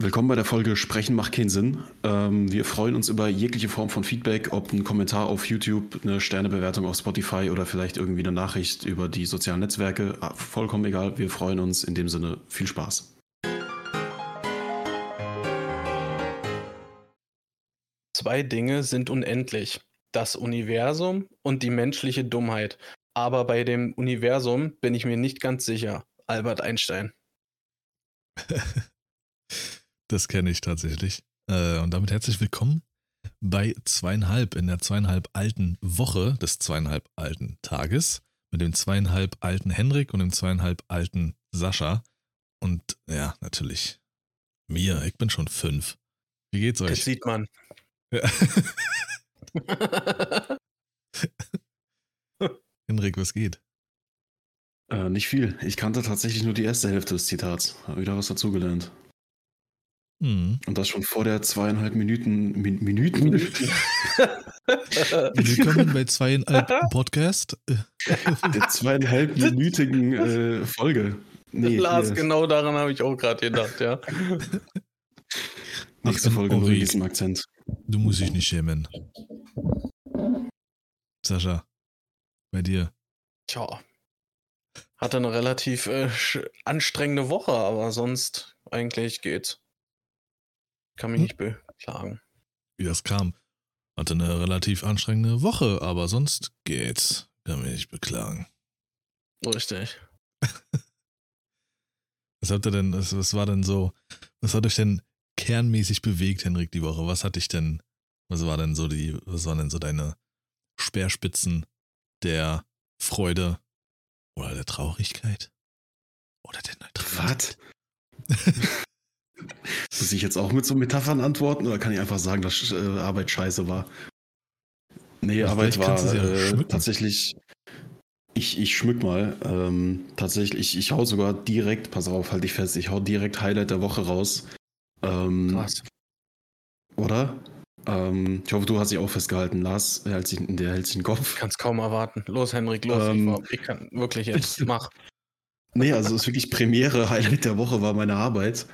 Willkommen bei der Folge Sprechen macht keinen Sinn. Ähm, wir freuen uns über jegliche Form von Feedback, ob ein Kommentar auf YouTube, eine Sternebewertung auf Spotify oder vielleicht irgendwie eine Nachricht über die sozialen Netzwerke. Ah, vollkommen egal, wir freuen uns. In dem Sinne, viel Spaß. Zwei Dinge sind unendlich. Das Universum und die menschliche Dummheit. Aber bei dem Universum bin ich mir nicht ganz sicher. Albert Einstein. Das kenne ich tatsächlich. Äh, und damit herzlich willkommen bei zweieinhalb, in der zweieinhalb alten Woche des zweieinhalb alten Tages mit dem zweieinhalb alten Henrik und dem zweieinhalb alten Sascha. Und ja, natürlich mir, ich bin schon fünf. Wie geht's euch? Das sieht man. Ja. Henrik, was geht? Äh, nicht viel. Ich kannte tatsächlich nur die erste Hälfte des Zitats. Habe wieder was dazugelernt. Hm. Und das schon vor der zweieinhalb Minuten. Min Minuten? Willkommen bei zweieinhalb Podcast. der zweieinhalbminütigen äh, Folge. Nee, Lars, hier. genau daran habe ich auch gerade gedacht, ja. Nächste Folge in diesem Akzent. Du musst dich nicht schämen. Sascha, bei dir. Tja. Hatte eine relativ äh, anstrengende Woche, aber sonst eigentlich geht's. Kann mich hm? nicht beklagen. Wie das kam. Hatte eine relativ anstrengende Woche, aber sonst geht's. Kann mich nicht beklagen. Richtig. was habt ihr denn, was war denn so, was hat euch denn kernmäßig bewegt, Henrik, die Woche? Was hat dich denn, was war denn so die, was waren denn so deine Speerspitzen der Freude oder der Traurigkeit? Oder der Neutralität? Was? Muss ich jetzt auch mit so Metaphern antworten oder kann ich einfach sagen, dass äh, Arbeit scheiße war? Nee, also Arbeit war ja äh, tatsächlich. Ich, ich schmück mal. Ähm, tatsächlich, ich, ich hau sogar direkt, pass auf, halt dich fest, ich hau direkt Highlight der Woche raus. Ähm, Krass. Oder? Ähm, ich hoffe, du hast dich auch festgehalten, Lars. Der hält sich, der hält sich den Kopf. Ich kann es kaum erwarten. Los, Henrik, los. Ähm, ich, ich kann wirklich jetzt, mach. Nee, also es ist wirklich Premiere, Highlight der Woche war meine Arbeit.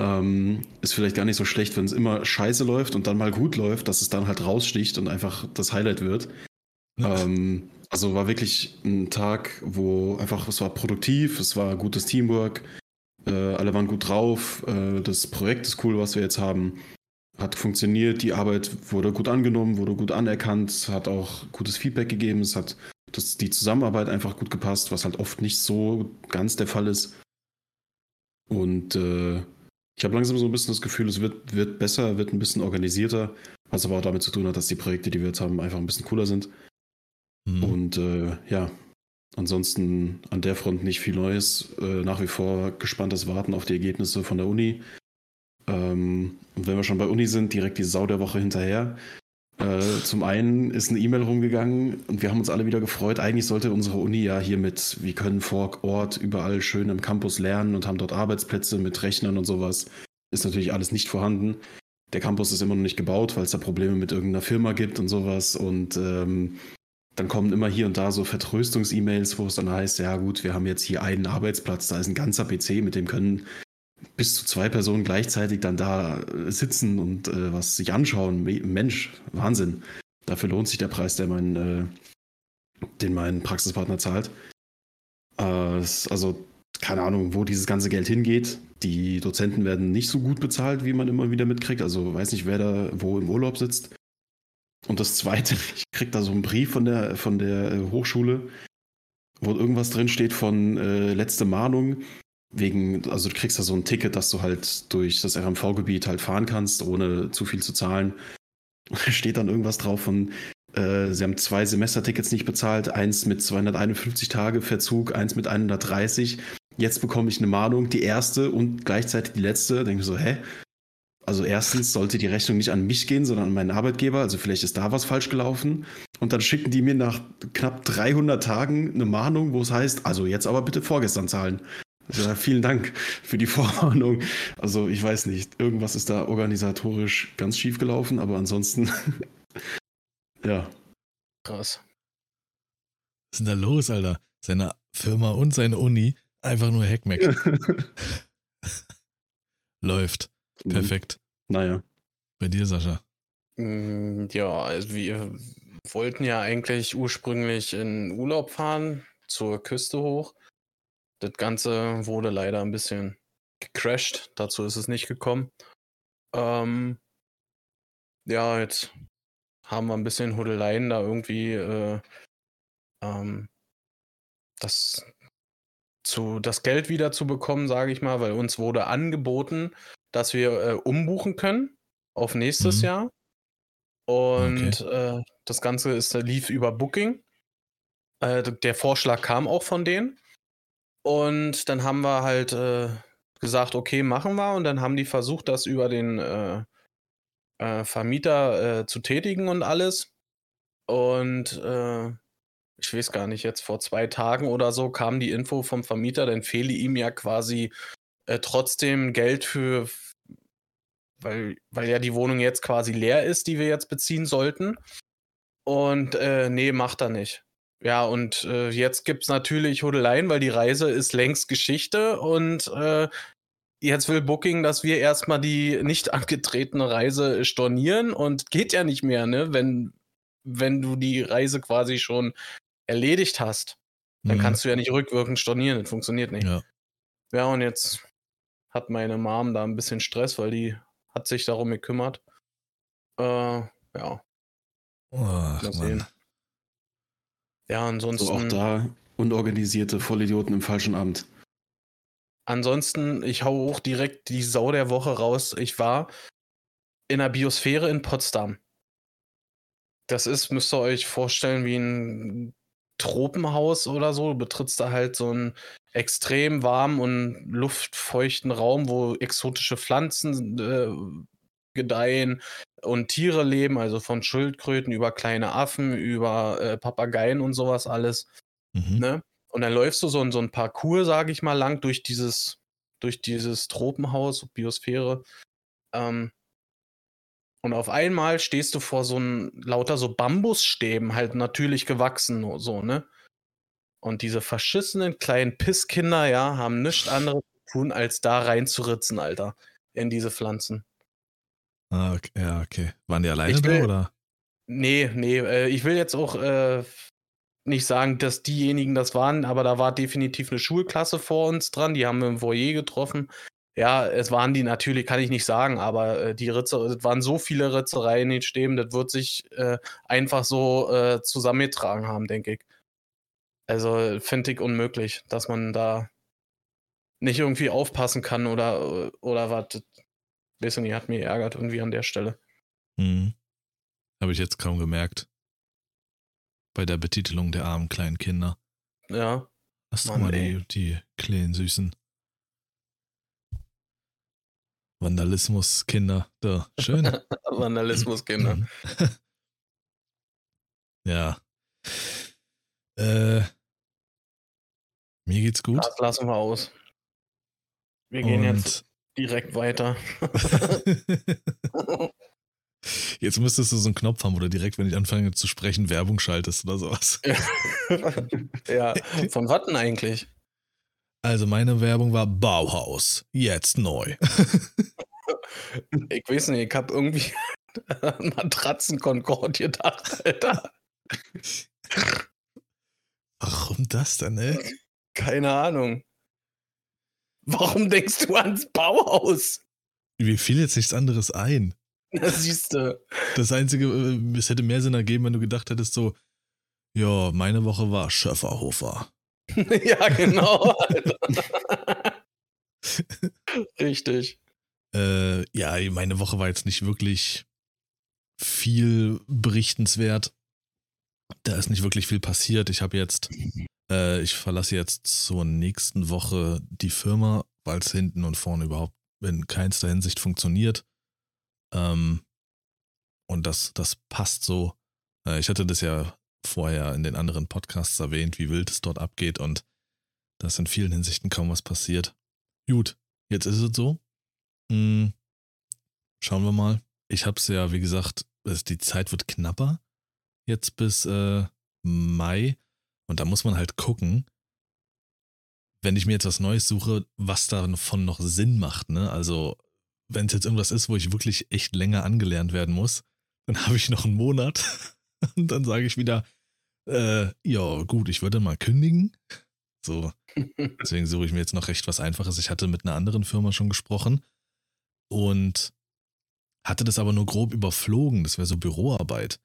Ähm, ist vielleicht gar nicht so schlecht, wenn es immer scheiße läuft und dann mal gut läuft, dass es dann halt raussticht und einfach das Highlight wird. Ähm, also war wirklich ein Tag, wo einfach, es war produktiv, es war gutes Teamwork, äh, alle waren gut drauf, äh, das Projekt ist cool, was wir jetzt haben. Hat funktioniert, die Arbeit wurde gut angenommen, wurde gut anerkannt, hat auch gutes Feedback gegeben, es hat das, die Zusammenarbeit einfach gut gepasst, was halt oft nicht so ganz der Fall ist. Und äh, ich habe langsam so ein bisschen das Gefühl, es wird, wird besser, wird ein bisschen organisierter, was aber auch damit zu tun hat, dass die Projekte, die wir jetzt haben, einfach ein bisschen cooler sind. Mhm. Und äh, ja, ansonsten an der Front nicht viel Neues. Äh, nach wie vor gespanntes Warten auf die Ergebnisse von der Uni. Ähm, und wenn wir schon bei Uni sind, direkt die Sau der Woche hinterher. Äh, zum einen ist eine E-Mail rumgegangen und wir haben uns alle wieder gefreut. Eigentlich sollte unsere Uni ja hier mit, wir können vor Ort überall schön im Campus lernen und haben dort Arbeitsplätze mit Rechnern und sowas. Ist natürlich alles nicht vorhanden. Der Campus ist immer noch nicht gebaut, weil es da Probleme mit irgendeiner Firma gibt und sowas. Und ähm, dann kommen immer hier und da so Vertröstungs-E-Mails, wo es dann heißt, ja gut, wir haben jetzt hier einen Arbeitsplatz, da ist ein ganzer PC, mit dem können bis zu zwei Personen gleichzeitig dann da äh, sitzen und äh, was sich anschauen. Mensch, Wahnsinn. Dafür lohnt sich der Preis, der mein, äh, den mein Praxispartner zahlt. Äh, also keine Ahnung, wo dieses ganze Geld hingeht. Die Dozenten werden nicht so gut bezahlt, wie man immer wieder mitkriegt. Also weiß nicht, wer da wo im Urlaub sitzt. Und das Zweite, ich krieg da so einen Brief von der, von der äh, Hochschule, wo irgendwas drin steht von äh, letzte Mahnung. Wegen, also du kriegst da so ein Ticket, dass du halt durch das RMV-Gebiet halt fahren kannst, ohne zu viel zu zahlen. Steht dann irgendwas drauf von, äh, sie haben zwei Semestertickets nicht bezahlt, eins mit 251 Tage Verzug, eins mit 130. Jetzt bekomme ich eine Mahnung, die erste und gleichzeitig die letzte. Denke ich so, hä? Also erstens sollte die Rechnung nicht an mich gehen, sondern an meinen Arbeitgeber. Also vielleicht ist da was falsch gelaufen. Und dann schicken die mir nach knapp 300 Tagen eine Mahnung, wo es heißt, also jetzt aber bitte vorgestern zahlen. Ja, vielen Dank für die Vorwarnung. Also ich weiß nicht, irgendwas ist da organisatorisch ganz schief gelaufen, aber ansonsten, ja. Krass. Was ist denn da los, Alter? Seine Firma und seine Uni einfach nur Hackmack. Läuft. Perfekt. Naja. Bei dir, Sascha. Mm, Ja, also wir wollten ja eigentlich ursprünglich in Urlaub fahren, zur Küste hoch. Das Ganze wurde leider ein bisschen gecrashed. Dazu ist es nicht gekommen. Ähm, ja, jetzt haben wir ein bisschen Huddeleien da irgendwie äh, ähm, das, zu, das Geld wieder zu bekommen, sage ich mal, weil uns wurde angeboten, dass wir äh, umbuchen können auf nächstes Mhm. Jahr. Und äh, das Ganze ist, lief über Booking. Äh, der Vorschlag kam auch von denen. Und dann haben wir halt äh, gesagt, okay, machen wir. Und dann haben die versucht, das über den äh, äh, Vermieter äh, zu tätigen und alles. Und äh, ich weiß gar nicht, jetzt vor zwei Tagen oder so kam die Info vom Vermieter, dann fehle ihm ja quasi äh, trotzdem Geld für, weil, weil ja die Wohnung jetzt quasi leer ist, die wir jetzt beziehen sollten. Und nee, macht er nicht. Ja, und äh, jetzt gibt es natürlich Huddeleien, weil die Reise ist längst Geschichte und äh, jetzt will Booking, dass wir erstmal die nicht angetretene Reise stornieren und geht ja nicht mehr, ne? Wenn, wenn du die Reise quasi schon erledigt hast, dann Mhm. kannst du ja nicht rückwirkend stornieren, das funktioniert nicht. Ja. Ja, und jetzt hat meine Mom da ein bisschen Stress, weil die hat sich darum gekümmert. Äh, ja, Ach, mal Mann. Ja, ansonsten. So auch da unorganisierte Vollidioten im falschen Amt. Ansonsten, ich hau auch direkt die Sau der Woche raus. Ich war in der Biosphäre in Potsdam. Das ist, müsst ihr euch vorstellen, wie ein Tropenhaus oder so. Du betrittst da halt so einen extrem warmen und luftfeuchten Raum, wo exotische Pflanzen äh, gedeihen und Tiere leben, also von Schildkröten über kleine Affen, über äh, Papageien und sowas alles. Mhm. Ne? Und dann läufst du so, ein- so ein Parcours, sage ich mal, lang durch dieses, durch dieses Tropenhaus, Biosphäre. Ähm, und auf einmal stehst du vor so ein lauter so Bambusstäben, halt natürlich gewachsen, so, ne? Und diese verschissenen kleinen Pisskinder, ja, haben nichts anderes zu tun, als da reinzuritzen, Alter, in diese Pflanzen. Ah, okay. Ja, okay. Waren die alleine will- da oder? Nee, nee, äh, ich will jetzt auch äh, nicht sagen, dass diejenigen das waren, aber da war definitiv eine Schulklasse vor uns dran, die haben wir im Foyer getroffen. Ja, es waren die natürlich, kann ich nicht sagen, aber äh, die Ritze, es waren so viele Ritzereien in den Stäben, das wird sich äh, einfach so äh, zusammengetragen haben, denke ich. Also finde ich unmöglich, dass man da nicht irgendwie aufpassen kann oder, oder was. Nicht, hat mir ärgert irgendwie an der Stelle. Mhm. Habe ich jetzt kaum gemerkt. Bei der Betitelung der armen kleinen Kinder. Ja. Hast du mal die, die kleinen Süßen. Vandalismus, Kinder. Da, schön. Vandalismus, Kinder. Mhm. ja. Äh, mir geht's gut. Das lassen wir aus. Wir gehen jetzt direkt weiter. Jetzt müsstest du so einen Knopf haben, du direkt, wenn ich anfange zu sprechen, Werbung schaltest oder sowas. ja, von was denn eigentlich? Also meine Werbung war Bauhaus. Jetzt neu. Ich weiß nicht, ich habe irgendwie Matratzen Concorde gedacht, Alter. Warum das denn, ey? Keine Ahnung. Warum denkst du ans Bauhaus? Mir fiel jetzt nichts anderes ein. Das siehst du. Das Einzige, äh, es hätte mehr Sinn ergeben, wenn du gedacht hättest so, ja, meine Woche war Schöfferhofer. ja, genau. Richtig. Äh, ja, meine Woche war jetzt nicht wirklich viel berichtenswert. Da ist nicht wirklich viel passiert. Ich habe jetzt, äh, ich verlasse jetzt zur nächsten Woche die Firma, weil es hinten und vorne überhaupt in keinster Hinsicht funktioniert. Ähm, und das, das passt so. Äh, ich hatte das ja vorher in den anderen Podcasts erwähnt, wie wild es dort abgeht und dass in vielen Hinsichten kaum was passiert. Gut, jetzt ist es so. Hm, schauen wir mal. Ich habe es ja, wie gesagt, es, die Zeit wird knapper. Jetzt bis äh, Mai. Und da muss man halt gucken, wenn ich mir jetzt was Neues suche, was davon noch Sinn macht. Ne? Also, wenn es jetzt irgendwas ist, wo ich wirklich echt länger angelernt werden muss, dann habe ich noch einen Monat und dann sage ich wieder, äh, ja gut, ich würde mal kündigen. So, deswegen suche ich mir jetzt noch recht was Einfaches. Ich hatte mit einer anderen Firma schon gesprochen und hatte das aber nur grob überflogen. Das wäre so Büroarbeit.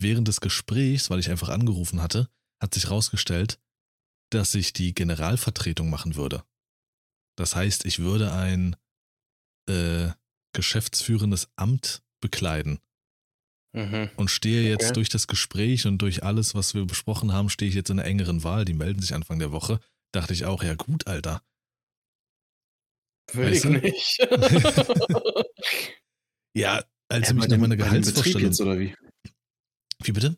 Während des Gesprächs, weil ich einfach angerufen hatte, hat sich herausgestellt, dass ich die Generalvertretung machen würde. Das heißt, ich würde ein äh, geschäftsführendes Amt bekleiden. Mhm. Und stehe jetzt okay. durch das Gespräch und durch alles, was wir besprochen haben, stehe ich jetzt in einer engeren Wahl. Die melden sich Anfang der Woche. Dachte ich auch, ja gut, Alter. Will weißt ich du? nicht. ja, als ja, mich nach meiner Gehaltsvorstellung. Jetzt, oder wie? Wie bitte?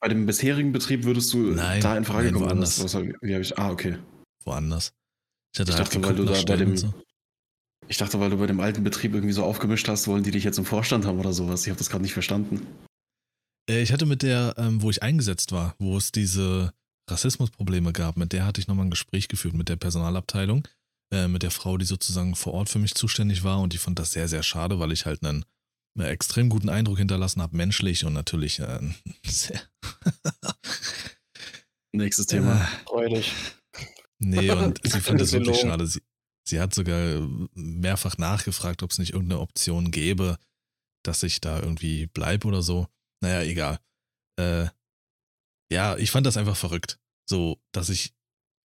Bei dem bisherigen Betrieb würdest du nein, da in Frage nein, kommen? Woanders. Was, was, wie ich, ah, okay. Woanders. Ich, ich dachte, weil du da bei dem, so. Ich dachte, weil du bei dem alten Betrieb irgendwie so aufgemischt hast, wollen die dich jetzt im Vorstand haben oder sowas. Ich habe das gerade nicht verstanden. Äh, ich hatte mit der, ähm, wo ich eingesetzt war, wo es diese Rassismusprobleme gab, mit der hatte ich nochmal ein Gespräch geführt mit der Personalabteilung, äh, mit der Frau, die sozusagen vor Ort für mich zuständig war und die fand das sehr, sehr schade, weil ich halt einen, einen extrem guten Eindruck hinterlassen habe, menschlich und natürlich äh, sehr. Nächstes Thema. Äh, Freudig. Nee, und sie fand das wirklich schade. Sie, Sie hat sogar mehrfach nachgefragt, ob es nicht irgendeine Option gäbe, dass ich da irgendwie bleibe oder so. Naja, egal. Äh, ja, ich fand das einfach verrückt. So, dass ich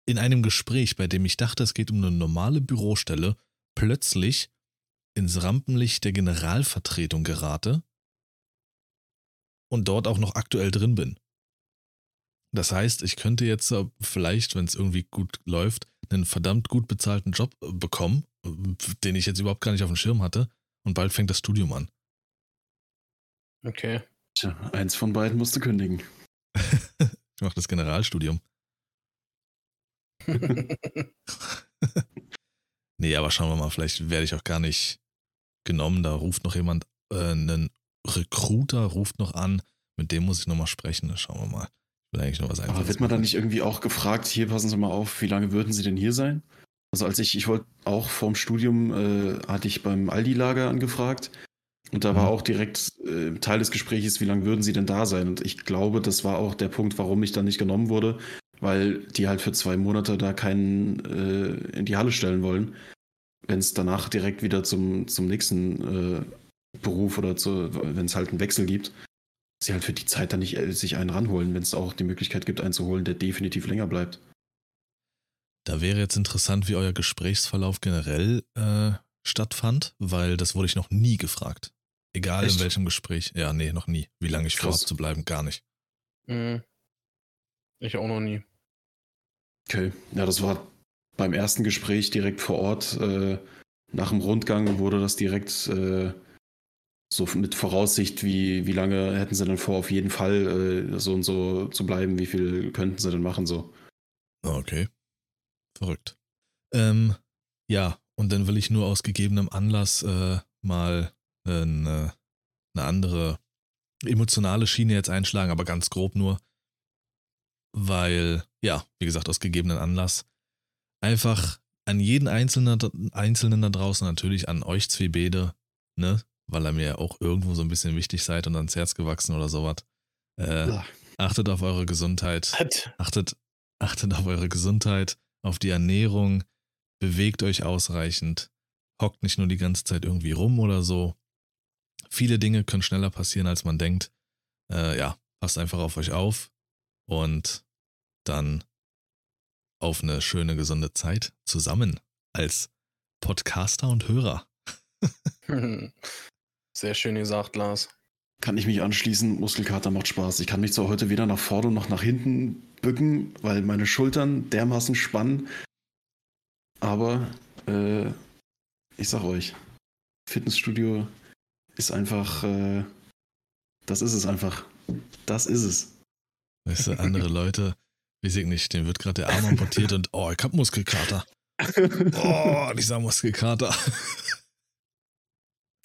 in einem Gespräch, bei dem ich dachte, es geht um eine normale Bürostelle, plötzlich ins Rampenlicht der Generalvertretung gerate und dort auch noch aktuell drin bin. Das heißt, ich könnte jetzt vielleicht, wenn es irgendwie gut läuft, einen verdammt gut bezahlten Job äh, bekommen, äh, den ich jetzt überhaupt gar nicht auf dem Schirm hatte. Und bald fängt das Studium an. Okay. Tja, eins von beiden musste kündigen. ich mache das Generalstudium. nee, aber schauen wir mal, vielleicht werde ich auch gar nicht genommen. Da ruft noch jemand, äh, ein Recruiter ruft noch an, mit dem muss ich nochmal sprechen. Schauen wir mal will eigentlich noch was Aber wird man dann nicht irgendwie auch gefragt, hier passen Sie mal auf, wie lange würden Sie denn hier sein? Also als ich, ich wollte auch vorm Studium, äh, hatte ich beim Aldi-Lager angefragt und da mhm. war auch direkt äh, Teil des Gesprächs, wie lange würden Sie denn da sein? Und ich glaube, das war auch der Punkt, warum ich dann nicht genommen wurde, weil die halt für zwei Monate da keinen äh, in die Halle stellen wollen. Wenn es danach direkt wieder zum, zum nächsten äh, Beruf oder wenn es halt einen Wechsel gibt, sie halt für die Zeit dann nicht äh, sich einen ranholen, wenn es auch die Möglichkeit gibt, einen zu holen, der definitiv länger bleibt. Da wäre jetzt interessant, wie euer Gesprächsverlauf generell äh, stattfand, weil das wurde ich noch nie gefragt. Egal Echt? in welchem Gespräch. Ja, nee, noch nie. Wie lange ich vorhabe zu bleiben, gar nicht. Mhm. Ich auch noch nie. Okay, ja, das war beim ersten Gespräch direkt vor Ort. Äh, nach dem Rundgang wurde das direkt äh, so mit Voraussicht, wie, wie lange hätten sie denn vor, auf jeden Fall äh, so und so zu bleiben, wie viel könnten sie denn machen so. Okay. Verrückt. Ähm, ja, und dann will ich nur aus gegebenem Anlass äh, mal eine, eine andere emotionale Schiene jetzt einschlagen, aber ganz grob nur, weil, ja, wie gesagt, aus gegebenen Anlass einfach an jeden Einzelnen, Einzelnen da draußen, natürlich an euch zwei Bede, ne, weil er mir auch irgendwo so ein bisschen wichtig seid und ans Herz gewachsen oder sowas. Äh, achtet auf eure Gesundheit. Achtet, achtet auf eure Gesundheit, auf die Ernährung, bewegt euch ausreichend, hockt nicht nur die ganze Zeit irgendwie rum oder so. Viele Dinge können schneller passieren, als man denkt. Äh, ja, passt einfach auf euch auf und dann auf eine schöne, gesunde Zeit zusammen als Podcaster und Hörer. Sehr schön gesagt, Lars. Kann ich mich anschließen, Muskelkater macht Spaß. Ich kann mich zwar heute weder nach vorne noch nach hinten bücken, weil meine Schultern dermaßen spannen. Aber äh, ich sag euch, Fitnessstudio ist einfach, äh, das ist es einfach. Das ist es. Weißt du, andere Leute, weiß ich nicht, denen wird gerade der Arm amputiert und oh, ich hab Muskelkater. Oh, dieser Muskelkater.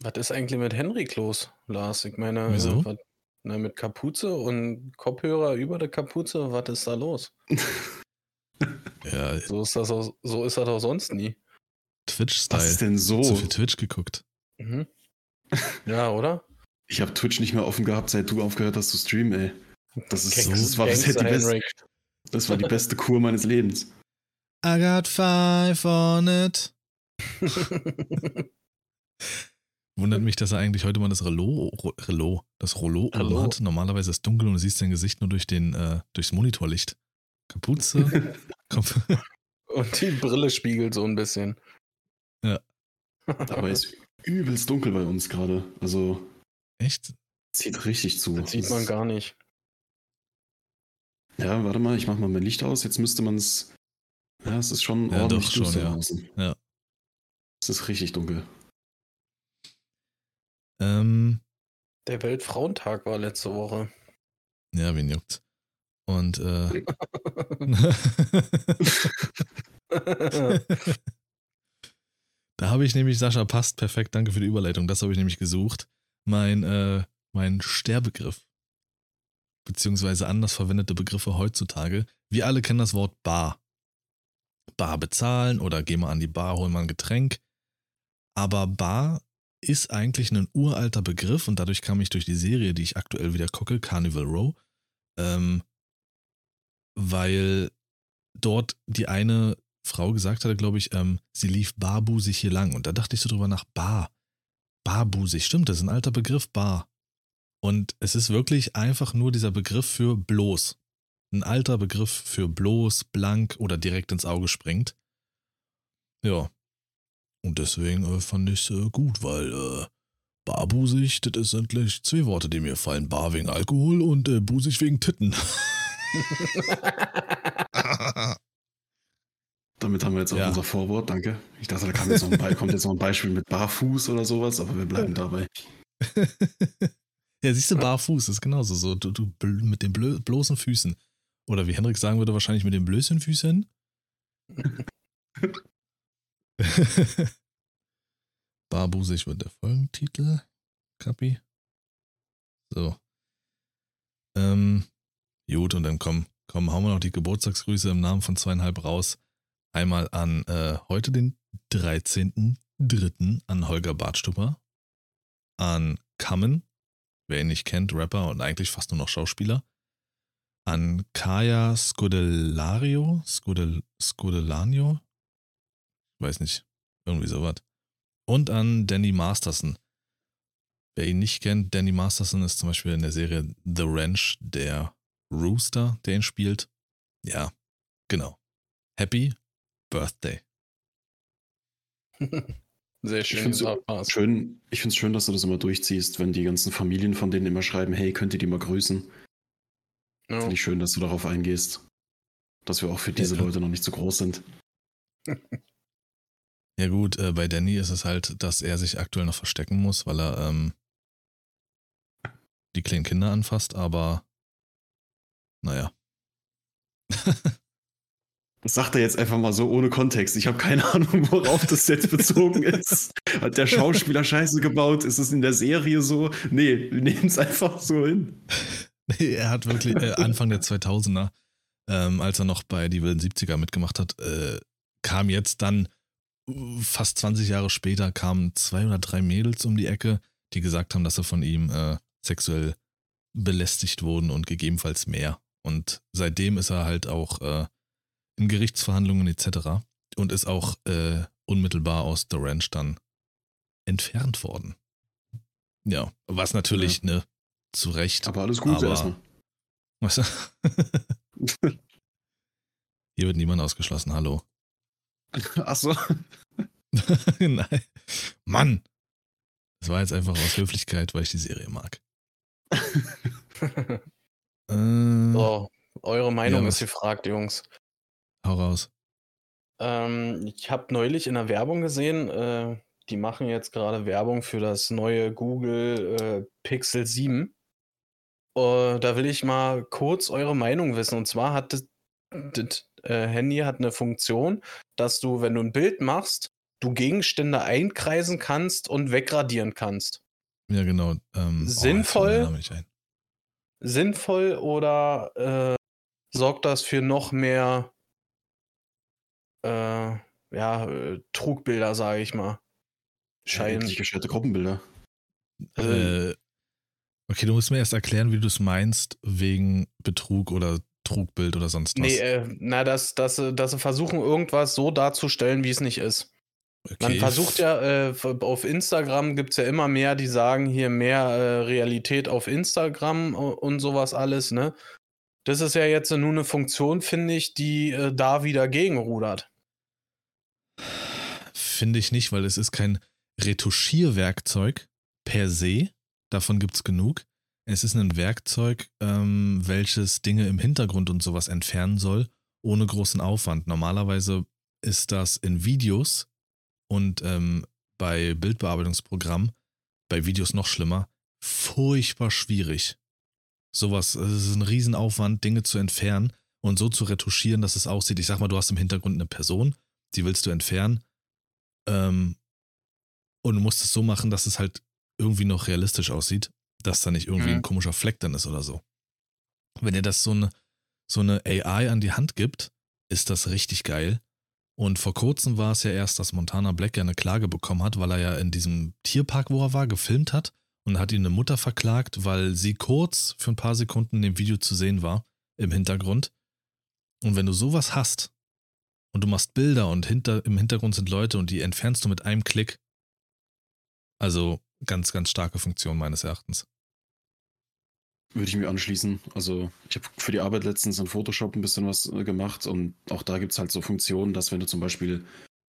Was ist eigentlich mit Henrik los, Lars? Ich meine, Wieso? Was, na, mit Kapuze und Kopfhörer über der Kapuze, was ist da los? ja. So ist das auch, so ist das auch sonst nie. Twitch-Style. Was ist denn so? Zu viel Twitch geguckt. Mhm. Ja, oder? Ich habe Twitch nicht mehr offen gehabt, seit du aufgehört hast zu streamen, ey. Das ist Gangster- das war bisher die beste, das war die beste Kur meines Lebens. I got five on it. Wundert mich, dass er eigentlich heute mal das Relot, Relot, das Rollo um hat. Normalerweise ist es dunkel und du siehst sein Gesicht nur durch den, äh, durchs Monitorlicht. Kapuze, Kopf. Und die Brille spiegelt so ein bisschen. Ja. Aber es ist übelst dunkel bei uns gerade. Also Echt? zieht richtig zu. Das sieht man gar nicht. Ja, warte mal, ich mach mal mein Licht aus. Jetzt müsste man es. Ja, es ist schon Ja, ordentlich doch, schon, ja. draußen. Ja. Es ist richtig dunkel. Ähm, Der Weltfrauentag war letzte Woche. ja, wen juckt's? Und, äh, Da habe ich nämlich, Sascha, passt perfekt, danke für die Überleitung. Das habe ich nämlich gesucht. Mein, äh, mein Sterbegriff. Beziehungsweise anders verwendete Begriffe heutzutage. Wir alle kennen das Wort Bar. Bar bezahlen oder geh mal an die Bar, hol mal ein Getränk. Aber Bar ist eigentlich ein uralter Begriff und dadurch kam ich durch die Serie, die ich aktuell wieder gucke, Carnival Row, ähm, weil dort die eine Frau gesagt hatte, glaube ich, ähm, sie lief barbusig hier lang. Und da dachte ich so drüber nach, Bar. Barbusig, stimmt, das ist ein alter Begriff, Bar. Und es ist wirklich einfach nur dieser Begriff für bloß. Ein alter Begriff für bloß, blank oder direkt ins Auge springt. Ja. Und deswegen äh, fand ich es äh, gut, weil äh, barbusig, das ist endlich zwei Worte, die mir fallen. Bar wegen Alkohol und äh, busig wegen Titten. Damit haben wir jetzt auch Ja. unser Vorwort, danke. Ich dachte, da kam jetzt noch ein kommt jetzt noch ein Beispiel mit Barfuß oder sowas, aber wir bleiben dabei. ja, siehst du, barfuß ist genauso so. Du, du mit den bloßen Füßen. Oder wie Henrik sagen würde, wahrscheinlich mit den blößen Füßen. Barbusig wird der Folgentitel. Kapi. So. Ähm, gut, und dann komm, komm, hauen wir noch die Geburtstagsgrüße im Namen von zweieinhalb raus. Einmal an äh, heute den 13.03. an Holger Bartstupper. An Kammen, wer ihn nicht kennt, Rapper und eigentlich fast nur noch Schauspieler. An Kaya Scudelario, Scudel, Scudelanio, weiß nicht, irgendwie sowas. Und an Danny Masterson. Wer ihn nicht kennt, Danny Masterson ist zum Beispiel in der Serie The Ranch der Rooster, der ihn spielt. Ja, genau. Happy Birthday. Sehr schön. Schön, ich finde es schön, dass du das immer durchziehst, wenn die ganzen Familien von denen immer schreiben, hey, könnt ihr die mal grüßen? Ja. Finde ich schön, dass du darauf eingehst. Dass wir auch für diese Ja. Leute noch nicht so groß sind. Ja gut, äh, bei Danny ist es halt, dass er sich aktuell noch verstecken muss, weil er ähm, die kleinen Kinder anfasst, aber naja. Das sagt er jetzt einfach mal so ohne Kontext. Ich habe keine Ahnung, worauf das jetzt bezogen ist. Hat der Schauspieler Scheiße gebaut? Ist es in der Serie so? Nee, wir nehmen es einfach so hin. Nee, er hat wirklich äh, Anfang der 2000er, ähm, als er noch bei die wilden 70er mitgemacht hat, äh, kam jetzt dann fast 20 Jahre später kamen zwei oder drei Mädels um die Ecke, die gesagt haben, dass sie von ihm äh, sexuell belästigt wurden und gegebenenfalls mehr. Und seitdem ist er halt auch äh, in Gerichtsverhandlungen etc. und ist auch äh, unmittelbar aus The Ranch dann entfernt worden. Ja, was natürlich, ne, zu Recht. Aber alles gut Aber-. Weißt du? Hier wird niemand ausgeschlossen, hallo. Achso. Nein. Mann! Das war jetzt einfach aus Höflichkeit, weil ich die Serie mag. Äh, so, eure Meinung Ja, ist was- gefragt, Jungs. Hau raus. Ähm, ich habe neulich in der Werbung gesehen, äh, die machen jetzt gerade Werbung für das neue Google äh, Pixel 7. Äh, da will ich mal kurz eure Meinung wissen. Und zwar hat das, das äh, Handy hat eine Funktion, dass du, wenn du ein Bild machst, du Gegenstände einkreisen kannst und wegradieren kannst. Ja, genau. Ähm, Sinnvoll? Oh, nicht ein. Sinnvoll oder äh, sorgt das für noch mehr äh, ja, äh, Trugbilder, sage ich mal? Schein. Ja, gestellte Gruppenbilder. Äh, okay, du musst mir erst erklären, wie du es meinst, wegen Betrug oder Trugbild oder sonst was. Nee, äh, na, dass, dass, dass sie versuchen, irgendwas so darzustellen, wie es nicht ist. Okay. Man versucht ja, äh, auf Instagram gibt es ja immer mehr, die sagen hier mehr äh, Realität auf Instagram und sowas alles, ne? Das ist ja jetzt nur eine Funktion, finde ich, die äh, da wieder gegenrudert. Finde ich nicht, weil es ist kein Retuschierwerkzeug per se. Davon gibt es genug. Es ist ein Werkzeug, ähm, welches Dinge im Hintergrund und sowas entfernen soll, ohne großen Aufwand. Normalerweise ist das in Videos und ähm, bei Bildbearbeitungsprogrammen, bei Videos noch schlimmer, furchtbar schwierig. Sowas, es ist ein Riesenaufwand, Dinge zu entfernen und so zu retuschieren, dass es aussieht. Ich sag mal, du hast im Hintergrund eine Person, die willst du entfernen. Ähm, und du musst es so machen, dass es halt irgendwie noch realistisch aussieht, dass da nicht irgendwie mhm. ein komischer Fleck dann ist oder so. Wenn ihr das so eine, so eine AI an die Hand gibt, ist das richtig geil. Und vor kurzem war es ja erst, dass Montana Black ja eine Klage bekommen hat, weil er ja in diesem Tierpark, wo er war, gefilmt hat und hat ihn eine Mutter verklagt, weil sie kurz für ein paar Sekunden in dem Video zu sehen war im Hintergrund. Und wenn du sowas hast und du machst Bilder und hinter, im Hintergrund sind Leute und die entfernst du mit einem Klick, also ganz, ganz starke Funktion meines Erachtens. Würde ich mir anschließen. Also ich habe für die Arbeit letztens in Photoshop ein bisschen was äh, gemacht und auch da gibt es halt so Funktionen, dass wenn du zum Beispiel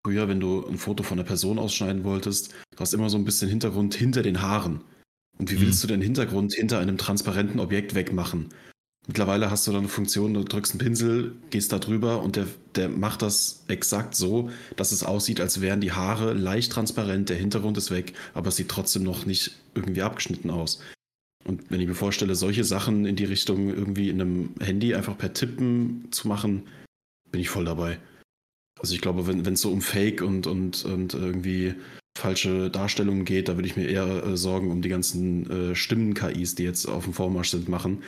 früher, wenn du ein Foto von einer Person ausschneiden wolltest, du hast immer so ein bisschen Hintergrund hinter den Haaren. Und wie willst mhm. du den Hintergrund hinter einem transparenten Objekt wegmachen? Mittlerweile hast du dann eine Funktion, du drückst einen Pinsel, gehst da drüber und der, der macht das exakt so, dass es aussieht, als wären die Haare leicht transparent, der Hintergrund ist weg, aber es sieht trotzdem noch nicht irgendwie abgeschnitten aus. Und wenn ich mir vorstelle, solche Sachen in die Richtung irgendwie in einem Handy einfach per Tippen zu machen, bin ich voll dabei. Also ich glaube, wenn es so um Fake und, und, und irgendwie falsche Darstellungen geht, da würde ich mir eher äh, Sorgen um die ganzen äh, Stimmen-KIs, die jetzt auf dem Vormarsch sind, machen,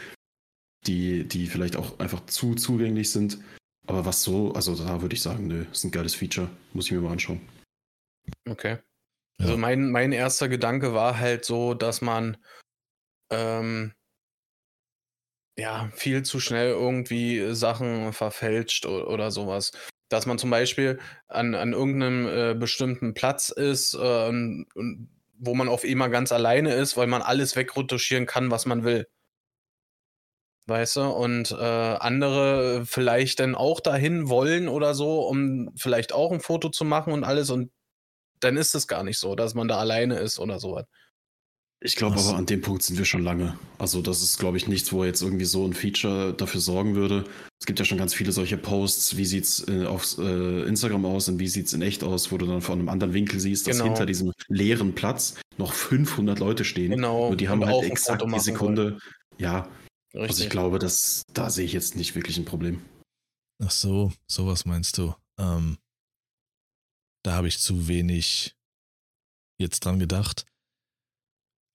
die, die vielleicht auch einfach zu zugänglich sind. Aber was so, also da würde ich sagen, nö, ist ein geiles Feature. Muss ich mir mal anschauen. Okay. Ja. Also mein, mein erster Gedanke war halt so, dass man ähm, ja viel zu schnell irgendwie Sachen verfälscht oder, oder sowas. Dass man zum Beispiel an, an irgendeinem äh, bestimmten Platz ist, äh, wo man auf immer ganz alleine ist, weil man alles wegretuschieren kann, was man will. Weißt du, und äh, andere vielleicht dann auch dahin wollen oder so, um vielleicht auch ein Foto zu machen und alles, und dann ist es gar nicht so, dass man da alleine ist oder sowas. Ich glaube aber, an dem Punkt sind wir schon lange. Also, das ist, glaube ich, nichts, wo jetzt irgendwie so ein Feature dafür sorgen würde. Es gibt ja schon ganz viele solche Posts, wie sieht es äh, auf äh, Instagram aus und wie sieht es in echt aus, wo du dann von einem anderen Winkel siehst, dass genau. hinter diesem leeren Platz noch 500 Leute stehen. Genau. Und die haben und halt exakt die Sekunde. Wollen. Ja. Richtig. Also, ich glaube, dass, da sehe ich jetzt nicht wirklich ein Problem. Ach so, sowas meinst du. Ähm, da habe ich zu wenig jetzt dran gedacht.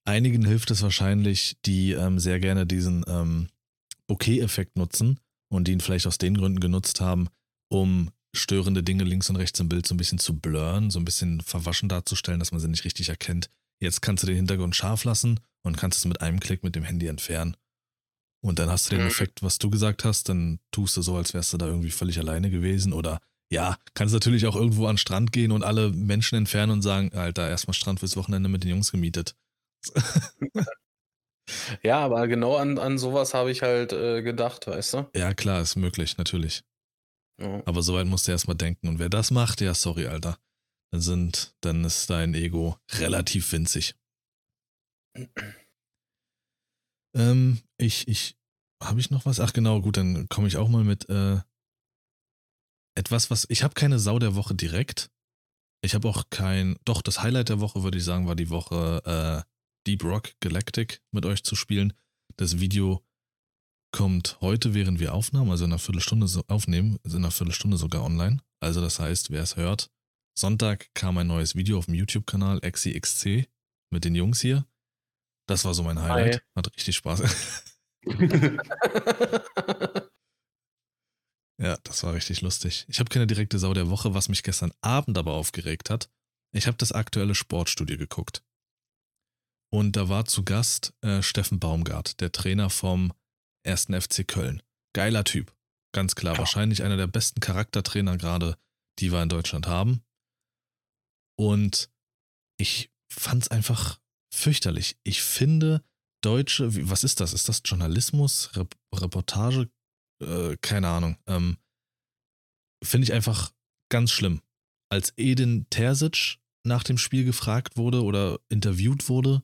Einigen hilft es wahrscheinlich, die ähm, sehr gerne diesen ähm, Bokeh-Effekt nutzen und die ihn vielleicht aus den Gründen genutzt haben, um störende Dinge links und rechts im Bild so ein bisschen zu blurren, so ein bisschen verwaschen darzustellen, dass man sie nicht richtig erkennt. Jetzt kannst du den Hintergrund scharf lassen und kannst es mit einem Klick mit dem Handy entfernen. Und dann hast du den mhm. Effekt, was du gesagt hast, dann tust du so, als wärst du da irgendwie völlig alleine gewesen. Oder ja, kannst natürlich auch irgendwo an den Strand gehen und alle Menschen entfernen und sagen, Alter, erstmal Strand fürs Wochenende mit den Jungs gemietet. Ja, aber genau an, an sowas habe ich halt äh, gedacht, weißt du? Ja, klar, ist möglich, natürlich. Ja. Aber soweit musst du erstmal denken. Und wer das macht, ja, sorry, Alter. Dann sind, dann ist dein Ego relativ winzig. ähm, ich, ich, habe ich noch was? Ach genau, gut, dann komme ich auch mal mit äh, etwas, was, ich habe keine Sau der Woche direkt. Ich habe auch kein, doch, das Highlight der Woche, würde ich sagen, war die Woche äh, Deep Rock Galactic mit euch zu spielen. Das Video kommt heute, während wir aufnahmen, also in einer Viertelstunde so aufnehmen, ist in einer Viertelstunde sogar online. Also das heißt, wer es hört, Sonntag kam ein neues Video auf dem YouTube-Kanal XCXC mit den Jungs hier. Das war so mein Highlight. Hi. Hat richtig Spaß. ja, das war richtig lustig. Ich habe keine direkte Sau der Woche, was mich gestern Abend aber aufgeregt hat, Ich habe das aktuelle Sportstudio geguckt. Und da war zu Gast äh, Steffen Baumgart, der Trainer vom 1. FC Köln. Geiler Typ. Ganz klar. Ja. Wahrscheinlich einer der besten Charaktertrainer gerade, die wir in Deutschland haben. Und ich fand es einfach fürchterlich. Ich finde deutsche, was ist das? Ist das Journalismus, Rep Reportage? Äh, keine Ahnung. Ähm, finde ich einfach ganz schlimm. Als Edin Terzic nach dem Spiel gefragt wurde oder interviewt wurde,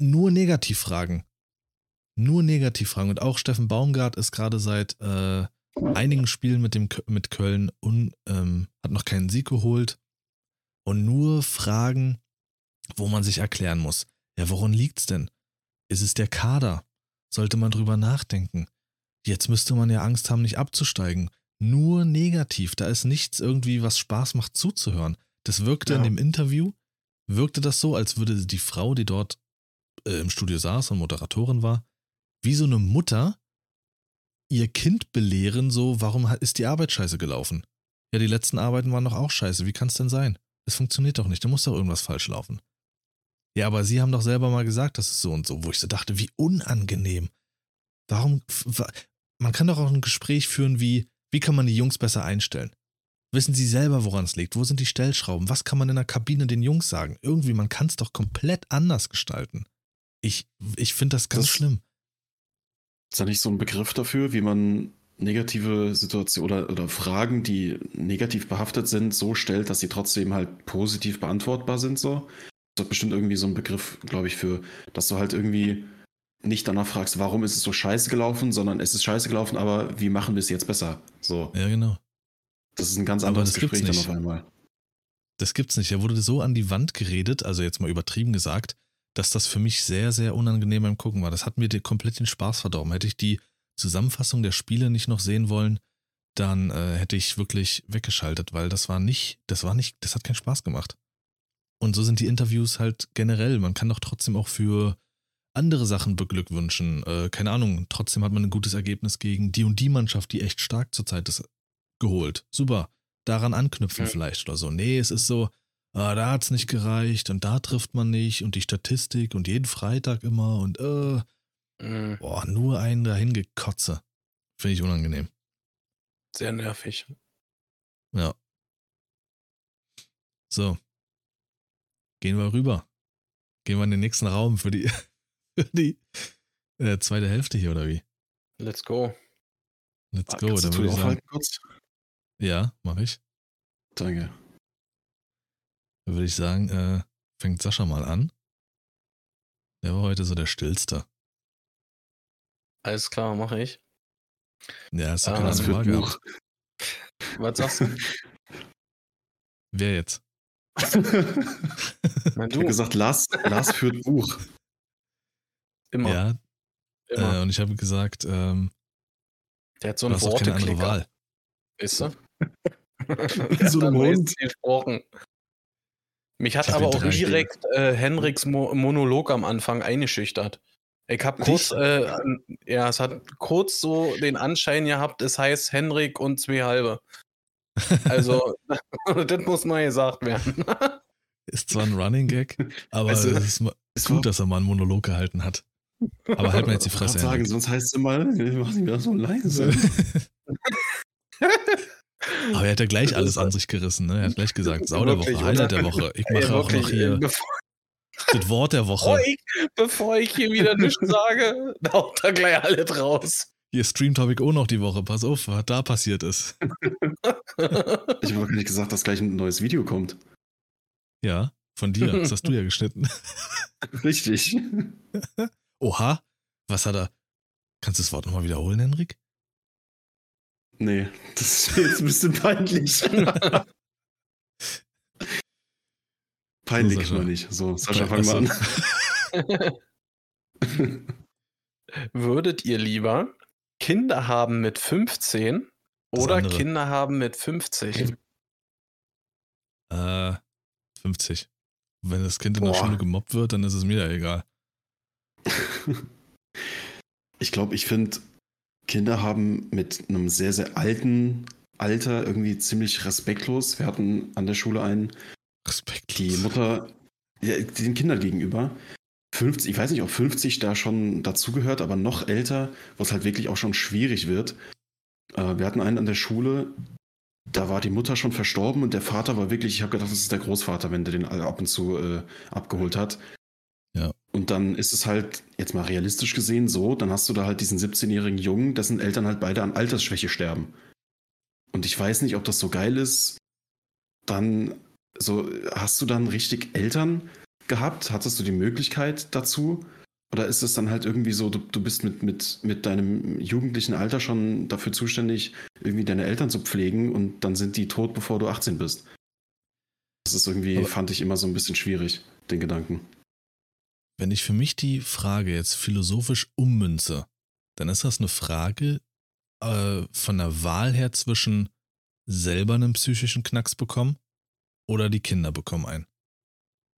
nur Negativfragen. Nur Negativfragen. Und auch Steffen Baumgart ist gerade seit äh, einigen Spielen mit, dem, mit Köln und ähm, hat noch keinen Sieg geholt. Und nur Fragen, wo man sich erklären muss. Ja, woran liegt's denn? Ist es der Kader? Sollte man drüber nachdenken. Jetzt müsste man ja Angst haben, nicht abzusteigen. Nur negativ. Da ist nichts irgendwie, was Spaß macht zuzuhören. Das wirkte ja. in dem Interview, wirkte das so, als würde die Frau, die dort äh, im Studio saß und Moderatorin war, wie so eine Mutter ihr Kind belehren, so, warum ist die Arbeit scheiße gelaufen? Ja, die letzten Arbeiten waren doch auch scheiße. Wie kann es denn sein? Es funktioniert doch nicht, da muss doch irgendwas falsch laufen. Ja, aber Sie haben doch selber mal gesagt, das ist so und so, wo ich so dachte, wie unangenehm. Warum, man kann doch auch ein Gespräch führen wie, wie kann man die Jungs besser einstellen? Wissen Sie selber, woran es liegt? Wo sind die Stellschrauben? Was kann man in der Kabine den Jungs sagen? Irgendwie, man kann es doch komplett anders gestalten. Ich, ich finde das ganz das, schlimm. Ist da nicht so ein Begriff dafür, wie man negative Situationen oder, oder Fragen, die negativ behaftet sind, so stellt, dass sie trotzdem halt positiv beantwortbar sind? So? Das ist bestimmt irgendwie so ein Begriff, glaube ich, für, dass du halt irgendwie nicht danach fragst, warum ist es so scheiße gelaufen, sondern es ist scheiße gelaufen, aber wie machen wir es jetzt besser? So. Ja, genau. Das ist ein ganz anderes Gespräch dann auf einmal. Das gibt's nicht. Er wurde so an die Wand geredet, also jetzt mal übertrieben gesagt, dass das für mich sehr, sehr unangenehm beim Gucken war. Das hat mir komplett den Spaß verdorben. Hätte ich die Zusammenfassung der Spiele nicht noch sehen wollen, dann äh, hätte ich wirklich weggeschaltet, weil das war nicht, das war nicht, das hat keinen Spaß gemacht. Und so sind die Interviews halt generell. Man kann doch trotzdem auch für andere Sachen beglückwünschen. Äh, keine Ahnung, trotzdem hat man ein gutes Ergebnis gegen die und die Mannschaft, die echt stark zurzeit ist, geholt. Super. Daran anknüpfen ja. vielleicht oder so. Nee, es ist so, ah, da hat's nicht gereicht und da trifft man nicht und die Statistik und jeden Freitag immer und äh, mhm. boah, nur einen dahin gekotze. Finde ich unangenehm. Sehr nervig. Ja. So. Gehen wir rüber. Gehen wir in den nächsten Raum für die, für die äh, zweite Hälfte hier, oder wie? Let's go. Let's go. Dann würde ich sagen, kurz? Ja, mach ich. Danke. Dann würde ich sagen, äh, fängt Sascha mal an. Der war heute so der Stillste. Alles klar, mache ich. Ja, hast du keine ähm, Frage Buch. Was sagst du? Wer jetzt? Ich habe gesagt, Lars, Lars führt Buch. Immer. Ja. Immer. Äh, und ich habe gesagt, ähm, der hat so eine Worte andere Wahl. Weißt du? so ein Hund. Gesprochen. Mich hat aber auch direkt äh, Henriks Mo Monolog am Anfang eingeschüchtert. Ich habe kurz, äh, ja, es hat kurz so den Anschein gehabt, es heißt Henrik und zwei halbe. Also, das muss mal gesagt werden. ist zwar ein Running Gag, aber also, es ist, ist gut, dass er mal einen Monolog gehalten hat. Aber halt mal jetzt die Fresse. Ich sagen, sonst heißt es immer, ich mach nicht mehr so leise. Aber er hat ja gleich alles an sich gerissen, ne? Er hat gleich gesagt, Sau der Woche, Highlight der Woche. Ich mache Ey, auch noch hier das Wort der Woche. Bevor ich, bevor ich hier wieder nichts sage, haut da gleich alles raus. Hier Stream Topic auch noch die Woche. Pass auf, was da passiert ist. ich habe gar nicht gesagt, dass gleich ein neues Video kommt. Ja, von dir. Das hast du ja geschnitten. Richtig. Oha, was hat er? Kannst du das Wort nochmal wiederholen, Henrik? Nee, das ist jetzt ein bisschen peinlich. Peinlich so, nur nicht. So, Sascha, fang mal an. Würdet ihr lieber Kinder haben mit 15 oder Kinder haben mit 50? Äh, 50. Wenn das Kind in der Schule gemobbt wird, dann ist es mir ja egal. ich glaube, ich finde Kinder haben mit einem sehr, sehr alten Alter irgendwie ziemlich respektlos. Wir hatten an der Schule einen, respektlos. die Mutter, ja, den Kindern gegenüber. 50, ich weiß nicht, ob 50 da schon dazugehört, aber noch älter, wo es halt wirklich auch schon schwierig wird. Äh, wir hatten einen an der Schule, da war die Mutter schon verstorben und der Vater war wirklich, ich habe gedacht, das ist der Großvater, wenn der den ab und zu äh, abgeholt hat. Ja. Und dann ist es halt, jetzt mal realistisch gesehen, so, dann hast du da halt diesen 17-jährigen Jungen, dessen Eltern halt beide an Altersschwäche sterben. Und ich weiß nicht, ob das so geil ist. Dann, so, hast du dann richtig Eltern gehabt? Hattest du die Möglichkeit dazu? Oder ist es dann halt irgendwie so, du, du bist mit, mit, mit deinem jugendlichen Alter schon dafür zuständig, irgendwie deine Eltern zu pflegen und dann sind die tot, bevor du 18 bist? Das ist irgendwie, Aber fand ich immer so ein bisschen schwierig, den Gedanken. Wenn ich für mich die Frage jetzt philosophisch ummünze, dann ist das eine Frage äh, von der Wahl her zwischen selber einen psychischen Knacks bekommen oder die Kinder bekommen einen.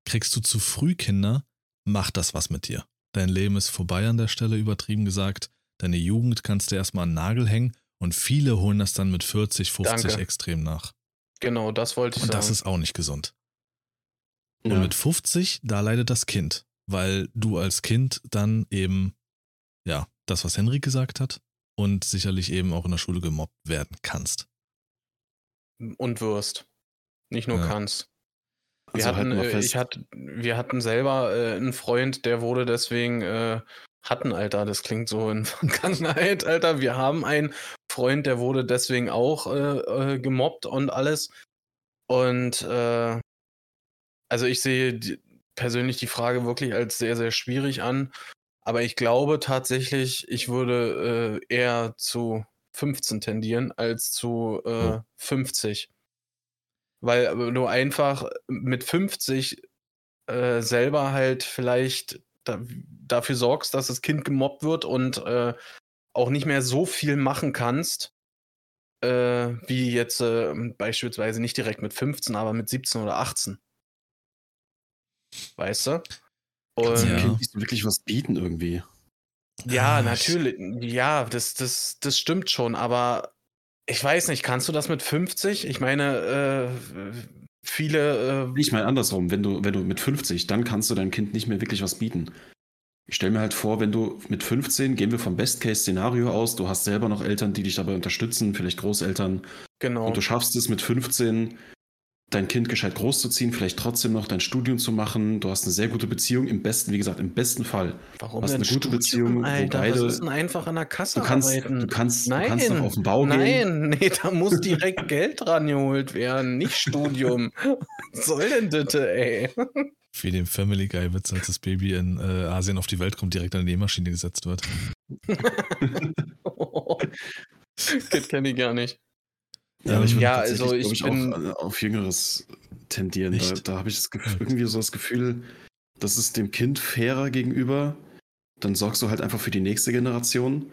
Kriegst du zu früh Kinder, macht das was mit dir. Dein Leben ist vorbei an der Stelle, übertrieben gesagt. Deine Jugend kannst du erstmal an den Nagel hängen und viele holen das dann mit 40, 50 Danke. extrem nach. Genau, das wollte ich und sagen. Und das ist auch nicht gesund. Ja. Und mit 50, da leidet das Kind, weil du als Kind dann eben, ja, das, was Henrik gesagt hat, und sicherlich eben auch in der Schule gemobbt werden kannst. Und wirst. Nicht nur ja. kannst. Wir also hatten, halt ich hatte, wir hatten selber äh, einen Freund, der wurde deswegen äh, hatten, Alter. Das klingt so in Vergangenheit, Alter. Wir haben einen Freund, der wurde deswegen auch äh, äh gemobbt und alles. Und äh, also ich sehe die, persönlich die Frage wirklich als sehr, sehr schwierig an. Aber ich glaube tatsächlich, ich würde eher zu 15 tendieren als zu äh, 50. Weil du einfach mit 50 äh, selber halt vielleicht da, dafür sorgst, dass das Kind gemobbt wird und äh, auch nicht mehr so viel machen kannst, äh, wie jetzt äh, beispielsweise nicht direkt mit 15, aber mit 17 oder 18. Weißt du? Und Kannst ja. Kind nicht wirklich was bieten irgendwie. Ja, natürlich. Ja, das, das, das stimmt schon, aber ich weiß nicht, kannst du das mit 50? Ich meine, äh, viele. Äh ich meine andersrum, wenn du, wenn du mit 50, dann kannst du deinem Kind nicht mehr wirklich was bieten. Ich stelle mir halt vor, wenn du mit 15, gehen wir vom Best-Case-Szenario aus, du hast selber noch Eltern, die dich dabei unterstützen, vielleicht Großeltern. Genau. Und du schaffst es mit 15, dein Kind gescheit großzuziehen, vielleicht trotzdem noch dein Studium zu machen. Du hast eine sehr gute Beziehung, im besten, wie gesagt, im besten Fall. Warum du hast eine gute Studium, Beziehung, Alter, wo beide. Was ist denn einfach an der Kasse du kannst, arbeiten? Du kannst, nein, du kannst noch auf den Bau nein, gehen. Nein, nee, da muss direkt Geld dran geholt werden, nicht Studium. Was soll denn bitte, ey? Wie dem Family Guy Witz, als das Baby in äh, Asien auf die Welt kommt, direkt an die Nähmaschine gesetzt wird. oh, das kenne ich gar nicht. Ja, ich ja also ich, ich bin auch äh, auf Jüngeres tendieren. Da, da habe ich das Gefühl, irgendwie so das Gefühl, das ist dem Kind fairer gegenüber. Dann sorgst du halt einfach für die nächste Generation.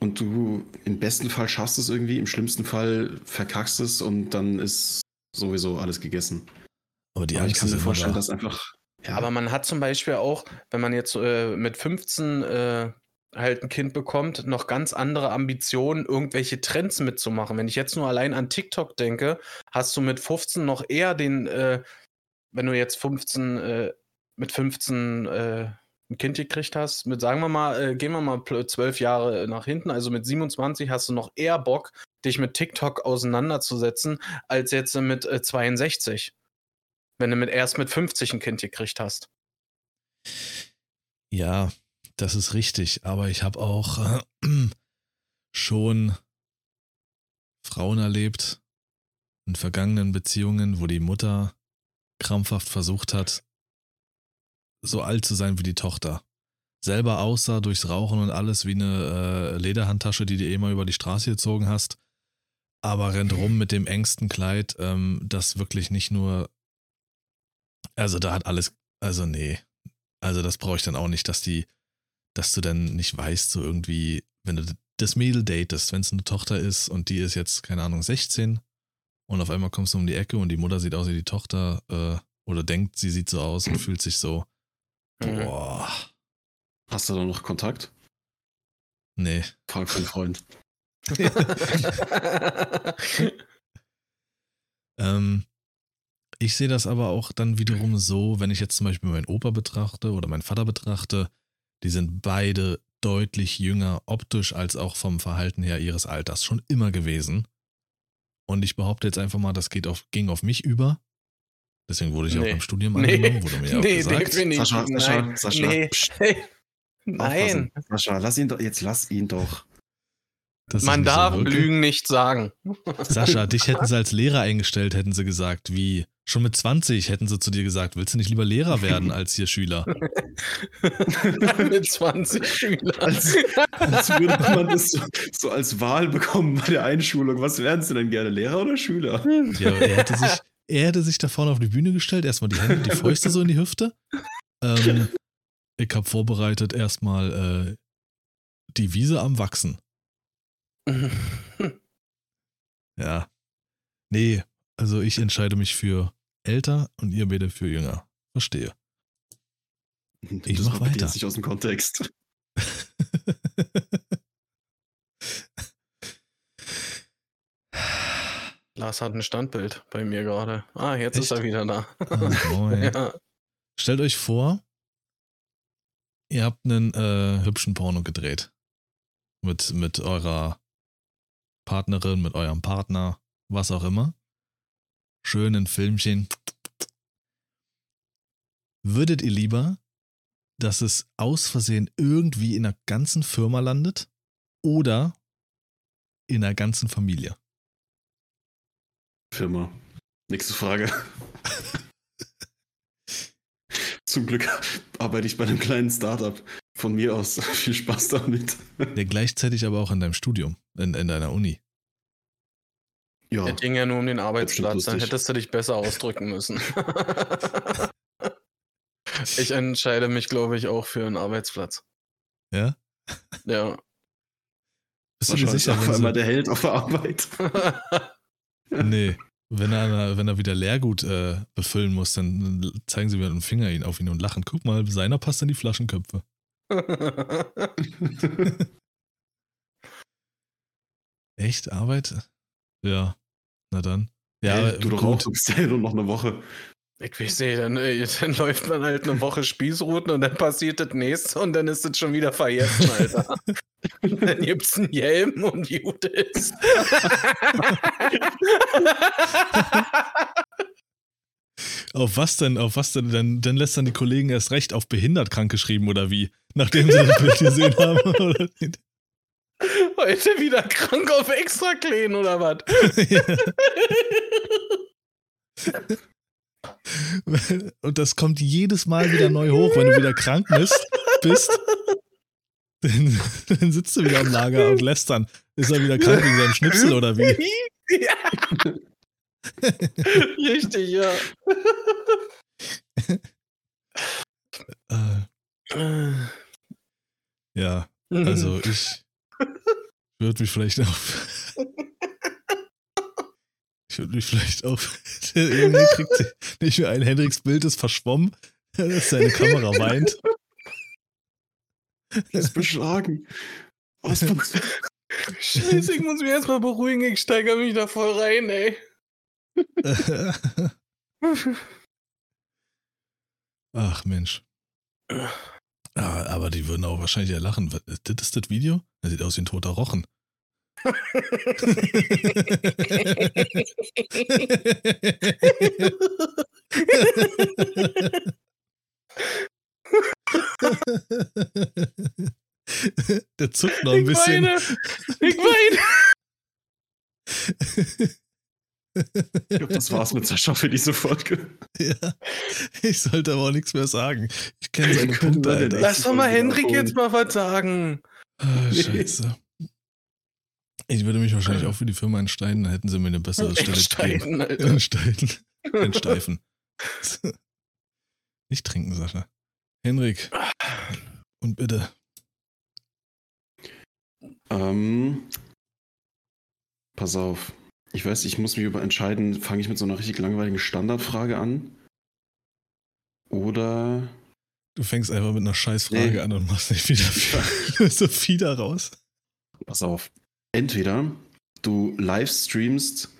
Und du im besten Fall schaffst es irgendwie, im schlimmsten Fall verkackst es und dann ist sowieso alles gegessen. Aber die Angst ich kann mir vorstellen, da. dass einfach. Ja. Aber man hat zum Beispiel auch, wenn man jetzt äh, mit 15 äh, halt ein Kind bekommt, noch ganz andere Ambitionen, irgendwelche Trends mitzumachen. Wenn ich jetzt nur allein an TikTok denke, hast du mit 15 noch eher den, äh, wenn du jetzt 15, äh, mit 15 äh, ein Kind gekriegt hast, mit, sagen wir mal, äh, gehen wir mal zwölf Jahre nach hinten, also mit 27 hast du noch eher Bock, dich mit TikTok auseinanderzusetzen, als jetzt mit 62. Äh, wenn du mit erst mit 50 ein Kind gekriegt hast. Ja, das ist richtig, aber ich habe auch äh, schon Frauen erlebt in vergangenen Beziehungen, wo die Mutter krampfhaft versucht hat, so alt zu sein wie die Tochter. Selber aussah durchs Rauchen und alles wie eine äh, Lederhandtasche, die du eh mal über die Straße gezogen hast, aber rennt rum mit dem engsten Kleid, ähm, das wirklich nicht nur. Also da hat alles. Also nee. Also das brauche ich dann auch nicht, dass die dass du dann nicht weißt, so irgendwie, wenn du das Mädel datest, wenn es eine Tochter ist und die ist jetzt, keine Ahnung, 16 und auf einmal kommst du um die Ecke und die Mutter sieht aus wie die Tochter äh, oder denkt, sie sieht so aus und fühlt sich so, boah. Hast du da noch Kontakt? Nee. Frag für einen Freund. Ähm, ich sehe das aber auch dann wiederum so, wenn ich jetzt zum Beispiel meinen Opa betrachte oder meinen Vater betrachte, die sind beide deutlich jünger optisch als auch vom Verhalten her ihres Alters schon immer gewesen. Und ich behaupte jetzt einfach mal, das geht auf, ging auf mich über. Deswegen wurde ich nee. auch beim Studium angenommen, wurde mir nee, auch gesagt. Nee, Sascha, Sascha, Nein. Sascha, Nee. Nein, aufpassen. Sascha, lass ihn doch, jetzt lass ihn doch. ich man so darf wirke. Lügen nicht sagen. Sascha, dich hätten sie als Lehrer eingestellt, hätten sie gesagt, wie schon mit 20 hätten sie zu dir gesagt, willst du nicht lieber Lehrer werden als hier Schüler? Mit 20 Schülern. Als, als würde man das so, so als Wahl bekommen bei der Einschulung. Was wären Sie denn gerne, Lehrer oder Schüler? Ja, er hätte sich, er hätte sich da vorne auf die Bühne gestellt, erstmal die Hände, die Fäuste so in die Hüfte. Ähm, ich habe vorbereitet erstmal äh, die Wiese am Wachsen. Ja. Nee, also ich entscheide mich für älter und ihr beide für jünger. Verstehe. Ich das mach weiter. nicht aus dem Kontext. Lars hat ein Standbild bei mir gerade. Ah, jetzt ist Echt? er wieder da. Ah, moin. ja. Stellt euch vor, ihr habt einen äh, hübschen Porno gedreht. Mit, mit eurer Partnerin, mit eurem Partner, was auch immer. Schönen Filmchen. Würdet ihr lieber, dass es aus Versehen irgendwie in der ganzen Firma landet oder in der ganzen Familie? Firma. Nächste Frage. Zum Glück arbeite ich bei einem kleinen Startup. Von mir aus viel Spaß damit. Ja, gleichzeitig aber auch in deinem Studium, in, in deiner Uni. Ja, Es ging ja nur um den Arbeitsplatz, dann hättest du dich besser ausdrücken müssen. ich entscheide mich, glaube ich, auch für einen Arbeitsplatz. Ja? Ja. Bist du dir sicher, auf einmal der Held auf der Arbeit. Nee, wenn er, wenn er wieder Leergut äh, befüllen muss, dann zeigen sie wieder einen Finger ihn auf ihn und lachen. Guck mal, seiner passt in die Flaschenköpfe. Echt? Arbeit? Ja. Na dann. Ja, Hey, du doch auch, ja nur noch eine Woche. ich weiß nicht, dann, äh, dann läuft man halt eine Woche Spießruten und dann passiert das nächste und dann ist es schon wieder vergessen, Alter. Und dann gibt's einen Helm und gut ist. Auf was denn? Auf was denn? Dann, dann lässt dann die Kollegen erst recht auf behindert krank geschrieben oder wie? Nachdem sie das Bild gesehen haben. Heute wieder krank auf extra Kleen oder was? Und das kommt jedes Mal wieder neu hoch, wenn du wieder krank bist. bist dann, dann sitzt du wieder am Lager und lässt dann. Ist er wieder krank wegen seinem Schnipsel oder wie? ja. Richtig, ja. Äh, ja, also ich würde mich vielleicht auf. Ich würde mich vielleicht auf. Irgendwie kriegt nicht mehr ein Hendricks Bild ist verschwommen, dass seine Kamera weint. Er ist beschlagen. Was Scheiße, ich muss mich erstmal beruhigen, ich steigere mich da voll rein, ey. Ach Mensch. Ah, aber die würden auch wahrscheinlich ja lachen. Was- Das ist das Video? Das sieht aus wie ein toter Rochen. Der zuckt noch ein ich bisschen. weine. Ich weine. Ich glaube, das war's mit Sascha für diese Folge. Ja, ich sollte aber auch nichts mehr sagen. Ich kenne seine Punkte, Lass doch mal Henrik jetzt mal was sagen. Ah, scheiße. Ich würde mich wahrscheinlich auch für die Firma entscheiden, dann hätten sie mir eine bessere Stelle gegeben. Entsteigen. Entsteifen. Nicht trinken, Sascha. Henrik. Und bitte. Ähm, pass auf. Ich weiß, ich muss mich über entscheiden, fange ich mit so einer richtig langweiligen Standardfrage an? Oder. Du fängst einfach mit einer Scheißfrage Nee. an und machst nicht wieder Philosophie daraus. Pass auf. Entweder du livestreamst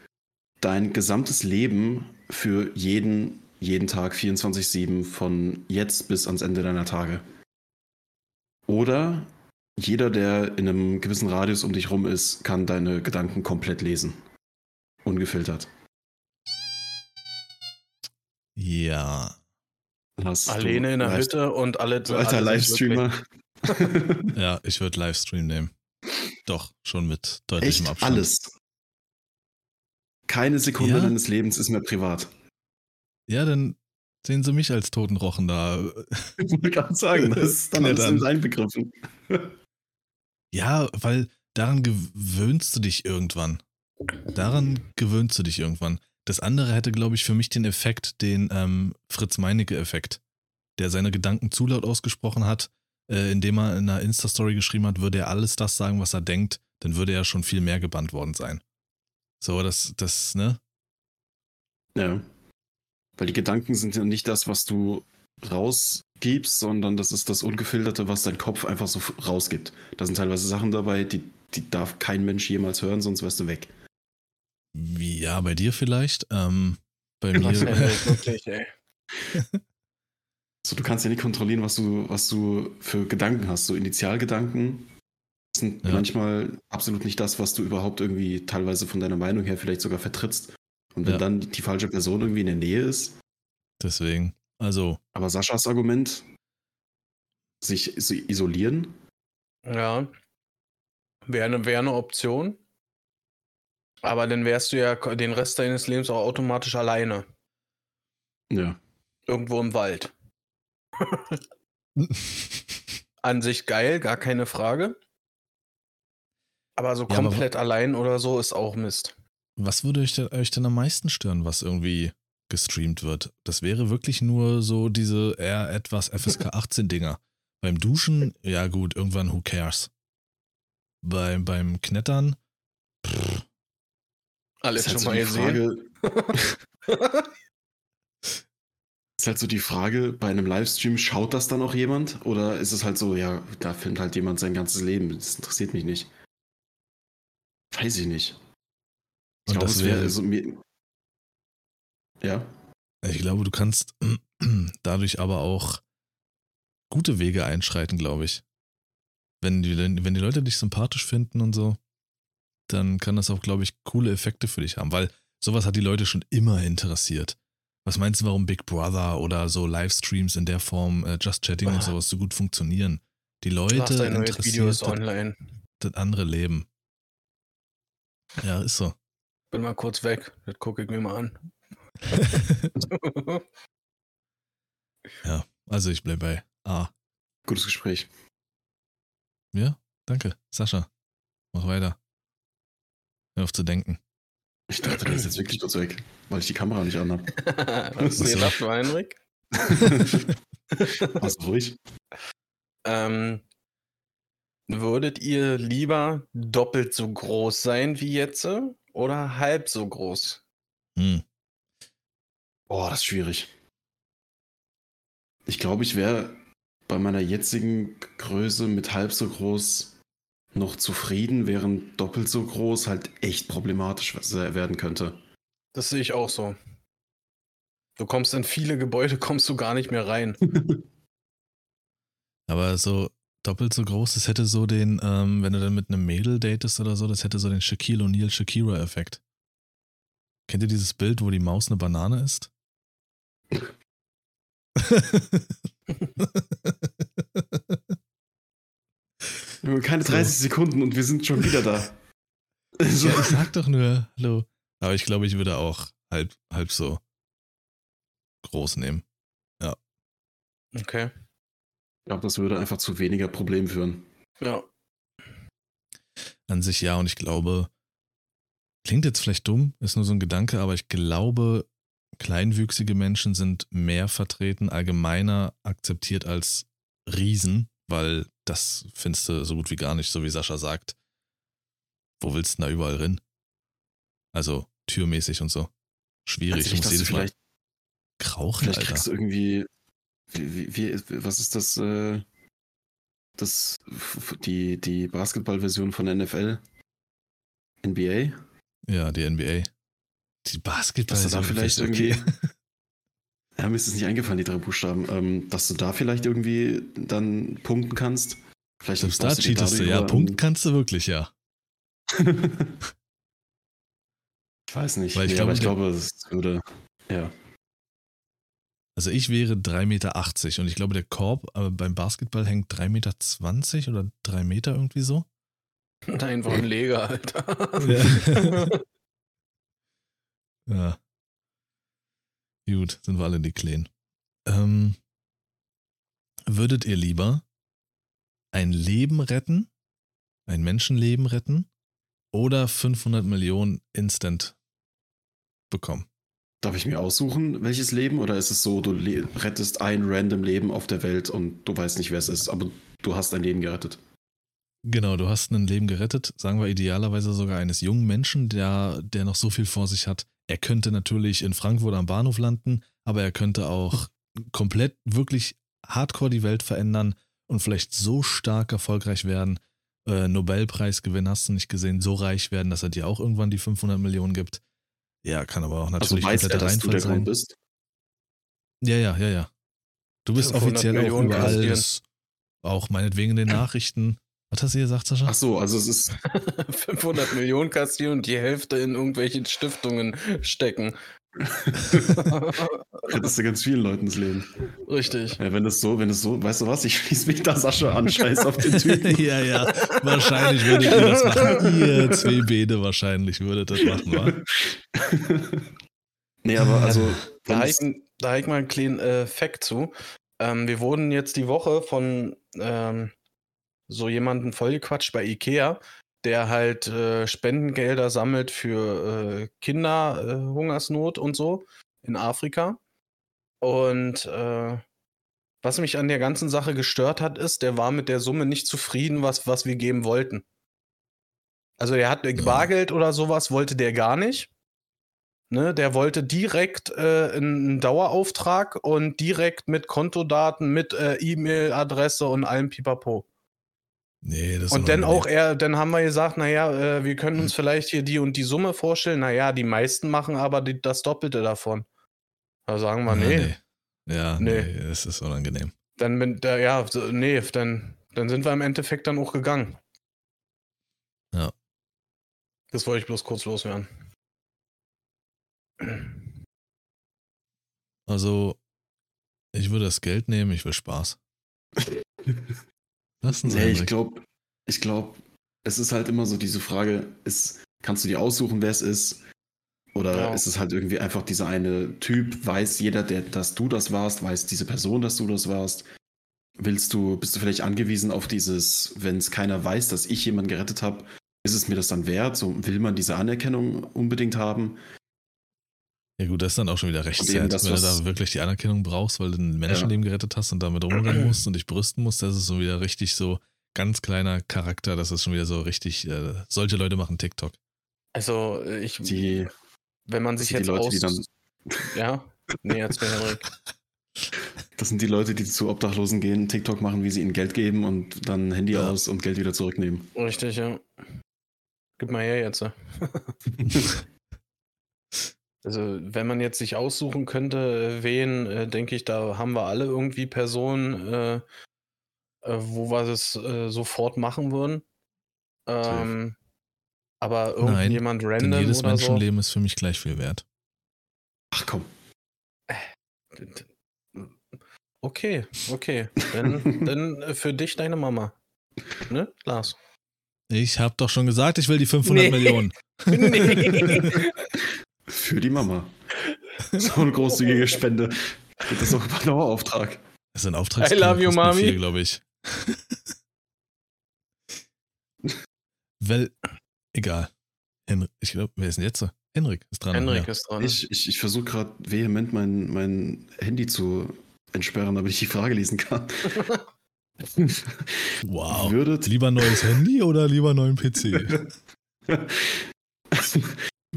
dein gesamtes Leben für jeden, jeden Tag 24-7 von jetzt bis ans Ende deiner Tage. Oder jeder, der in einem gewissen Radius um dich rum ist, kann deine Gedanken komplett lesen. Ungefiltert. Ja. Hast Alleine in der Live- Hütte und alle. Du alter alle Livestreamer. Ja, ich würde Livestream nehmen. Doch, schon mit deutlichem Echt Abstand. alles. Keine Sekunde Ja? deines Lebens ist mehr privat. Ja, dann sehen sie mich als toten Rochen da. Ich wollte gerade sagen, das ist dann Ja, alles dann. mit einbegriffen. Ja, weil daran gewöhnst du dich irgendwann. Daran gewöhnst du dich irgendwann. Das andere hätte, glaube ich, für mich den Effekt, den ähm, Fritz Meinecke-Effekt, der seine Gedanken zu laut ausgesprochen hat, äh, indem er in einer Insta-Story geschrieben hat, würde er alles das sagen, was er denkt, dann würde er schon viel mehr gebannt worden sein. So, das, das, ne? Ja. Weil die Gedanken sind ja nicht das, was du rausgibst, sondern das ist das Ungefilterte, was dein Kopf einfach so rausgibt. Da sind teilweise Sachen dabei, die, die darf kein Mensch jemals hören, sonst wärst du weg. Ja, bei dir vielleicht. Ähm, bei mir. Wirklich, ey. So, du kannst ja nicht kontrollieren, was du, was du für Gedanken hast. So Initialgedanken sind Ja. manchmal absolut nicht das, was du überhaupt irgendwie teilweise von deiner Meinung her vielleicht sogar vertrittst. Und wenn Ja. dann die falsche Person irgendwie in der Nähe ist, Deswegen. Also, aber Saschas Argument, sich so isolieren, Ja. Wäre eine, wär eine Option. Aber dann wärst du ja den Rest deines Lebens auch automatisch alleine. ja. Irgendwo im Wald. An sich geil, gar keine Frage. Aber so Ja, aber komplett allein oder so ist auch Mist. Was würde euch denn, euch denn am meisten stören, was irgendwie gestreamt wird? Das wäre wirklich nur so diese eher etwas FSK 18 Dinger. Beim Duschen, ja gut, irgendwann who cares. Beim, beim Knettern, pff, Alles Ist halt schon so mal die gesehen. Frage, ist halt so die Frage, bei einem Livestream schaut das dann auch jemand? Oder ist es halt so, ja, da filmt halt jemand sein ganzes Leben, das interessiert mich nicht. Weiß ich nicht. Ich glaube, es wäre wäre- so mir. Ja. ich glaube, du kannst dadurch aber auch gute Wege einschreiten, glaube ich. Wenn die, wenn die Leute dich sympathisch finden und so, dann kann das auch, glaube ich, coole Effekte für dich haben, weil sowas hat die Leute schon immer interessiert. Was meinst du, warum Big Brother oder so Livestreams in der Form, äh, Just Chatting und Ah. sowas so gut funktionieren? Die Leute ein neues Video ist interessiert das, online. das andere Leben. Ja, ist so. Bin mal kurz weg. Das gucke ich mir mal an. ja, also ich bleibe bei A. Gutes Gespräch. Ja, danke. Sascha, mach weiter. Hör auf zu denken. Ich dachte, der ist jetzt wirklich kurz weg, weil ich die Kamera nicht anhab. Hast du So. gedacht, du Heinrich? Du ruhig? Ähm, würdet ihr lieber doppelt so groß sein wie jetzt äh, oder halb so groß? Hm. Boah, das ist schwierig. Ich glaube, ich wäre bei meiner jetzigen Größe mit halb so groß noch zufrieden, während doppelt so groß halt echt problematisch werden könnte. Das sehe ich auch so. Du kommst in viele Gebäude, kommst du gar nicht mehr rein. Aber so doppelt so groß, das hätte so den, ähm, wenn du dann mit einem Mädel datest oder so, das hätte so den Shaquille O'Neal Shakira-Effekt. Kennt ihr dieses Bild, wo die Maus eine Banane ist? Keine So. 30 Sekunden und wir sind schon wieder da. So. ja, ich sag doch nur, hallo. Aber ich glaube, ich würde auch halb, halb so groß nehmen. Okay. Ich glaube, das würde einfach zu weniger Problemen führen. Ja. An sich ja, und ich glaube, klingt jetzt vielleicht dumm, ist nur so ein Gedanke, aber ich glaube, kleinwüchsige Menschen sind mehr vertreten, allgemeiner akzeptiert als Riesen, weil das findest du so gut wie gar nicht, so wie Sascha sagt. Wo willst du denn da überall hin? Also türmäßig und so. Schwierig, Also ich muss jedes Mal vielleicht, krauchen, vielleicht Alter. kriegst du irgendwie. Wie, wie, was ist das? Äh, das die, die Basketballversion von NFL? NBA? Ja, die NBA. Die Basketball Dass du da vielleicht okay. irgendwie. Ja, mir ist es nicht eingefallen, die drei Buchstaben. Ähm, dass du da vielleicht irgendwie dann punkten kannst. Vielleicht Selbst da cheatest du, ja. darüber Punkt kannst du wirklich, ja. ich weiß nicht. Weil ich nee, glaube, aber ich glaube, es würde. Ja. Also ich wäre 3,80 Meter und ich glaube, der Korb äh, beim Basketball hängt 3,20 Meter oder 3 Meter irgendwie so. Einfach ein Leger, Alter. Ja. Ja. Gut, sind wir alle die Kleen. Ähm, würdet ihr lieber ein Leben retten, ein Menschenleben retten oder 500 Millionen instant bekommen? Darf ich mir aussuchen, welches Leben? Oder ist es so, du rettest ein random Leben auf der Welt und du weißt nicht, wer es ist, aber du hast ein Leben gerettet? Genau, du hast ein Leben gerettet, sagen wir idealerweise sogar eines jungen Menschen, der, der noch so viel vor sich hat. Er könnte natürlich in Frankfurt am Bahnhof landen, aber er könnte auch komplett wirklich hardcore die Welt verändern und vielleicht so stark erfolgreich werden. Äh, Nobelpreisgewinn hast du nicht gesehen, so reich werden, dass er dir auch irgendwann die 500 Millionen gibt. Ja, kann aber auch Also natürlich er, kompletter Reinfall sein. Bist? Ja, ja, ja, ja. Du bist 500 offiziell auch überall, das, auch meinetwegen in den Nachrichten. Was hast du gesagt, Sascha? Ach so, also es ist 500 Millionen kassieren und die Hälfte in irgendwelche Stiftungen stecken. rettest du ganz vielen Leuten das Leben. Richtig. Ja, wenn das so, wenn das so, weißt du was, ich schließe mich da Sascha an, scheiß auf den Typen. ja, ja. Wahrscheinlich würdet ihr das machen. Ihr zwei Bede wahrscheinlich würdet das machen, wa? nee, aber also, Da ich, da ich mal einen kleinen äh, Fact zu. Ähm, wir wurden jetzt die Woche von ähm, so jemanden vollgequatscht bei Ikea, der halt äh, Spendengelder sammelt für äh, Kinderhungersnot äh, Hungersnot und so in Afrika. Und äh, was mich an der ganzen Sache gestört hat, ist, der war mit der Summe nicht zufrieden, was, was wir geben wollten. Also er hat Ja. Bargeld oder sowas, wollte der gar nicht. Ne, der wollte direkt äh, einen Dauerauftrag und direkt mit Kontodaten, mit äh, E-Mail-Adresse und allem Pipapo. Nee, das Und dann auch unangenehm. er, dann haben wir gesagt, naja, äh, wir können uns vielleicht hier die und die Summe vorstellen. Naja, die meisten machen aber die, das Doppelte davon. Da sagen wir, Ja, nee. Ja, Nee. nee, es ist unangenehm. Dann bin, da, ja, so, nee, dann, dann sind wir im Endeffekt dann auch gegangen. Ja. Das wollte ich bloß kurz loswerden. Also, ich würde das Geld nehmen, ich will Spaß. Lassen Sie Nee, ich glaube, ich glaube, es ist halt immer so diese Frage, ist, kannst du dir aussuchen, wer es ist? Oder Ja. ist es halt irgendwie einfach dieser eine Typ, weiß jeder, der, dass du das warst, weiß diese Person, dass du das warst? Willst du, bist du vielleicht angewiesen auf dieses, wenn es keiner weiß, dass ich jemanden gerettet habe, ist es mir das dann wert? So will man diese Anerkennung unbedingt haben? Ja gut, das ist dann auch schon wieder recht Und eben sad, das, wenn du da wirklich die Anerkennung brauchst, weil du ein Menschenleben gerettet hast und damit rumrennen musst und dich brüsten musst, das ist so wieder richtig so ganz kleiner Charakter, das ist schon wieder so richtig, äh, solche Leute machen TikTok. Also, äh, ich, Die, wenn man sich sind die jetzt Leute, aus. die dann, ja? Nee, erzähl Henrik. das sind die Leute, die zu Obdachlosen gehen, TikTok machen, wie sie ihnen Geld geben und dann Handy Ja. aus und Geld wieder zurücknehmen. Richtig, ja. Gib mal her jetzt. Also, wenn man jetzt sich aussuchen könnte, äh, wen, äh, denke ich, da haben wir alle irgendwie Personen, äh, äh, wo wir das äh, sofort machen würden. Ähm, aber Nein, irgendjemand Denn random jedes oder so. Menschenleben ist für mich gleich viel wert. Ach komm. Okay, okay. Dann, dann äh, für dich deine Mama. Ne, Lars? Ich habe doch schon gesagt, ich will die 500 Nee. Millionen. nee. Für die Mama. So eine großzügige Spende. Das ist doch ein Dauerauftrag. Das sind Auftrags I love you, Mami. glaube ich. Weil, egal. Henrik, ich glaube, wer ist denn jetzt? Henrik ist dran. Henrik ja. ist dran. Ich, ich, ich versuche gerade vehement mein, mein Handy zu entsperren, damit ich die Frage lesen kann. Wow. Würdet, Lieber neues Handy oder lieber neuen PC?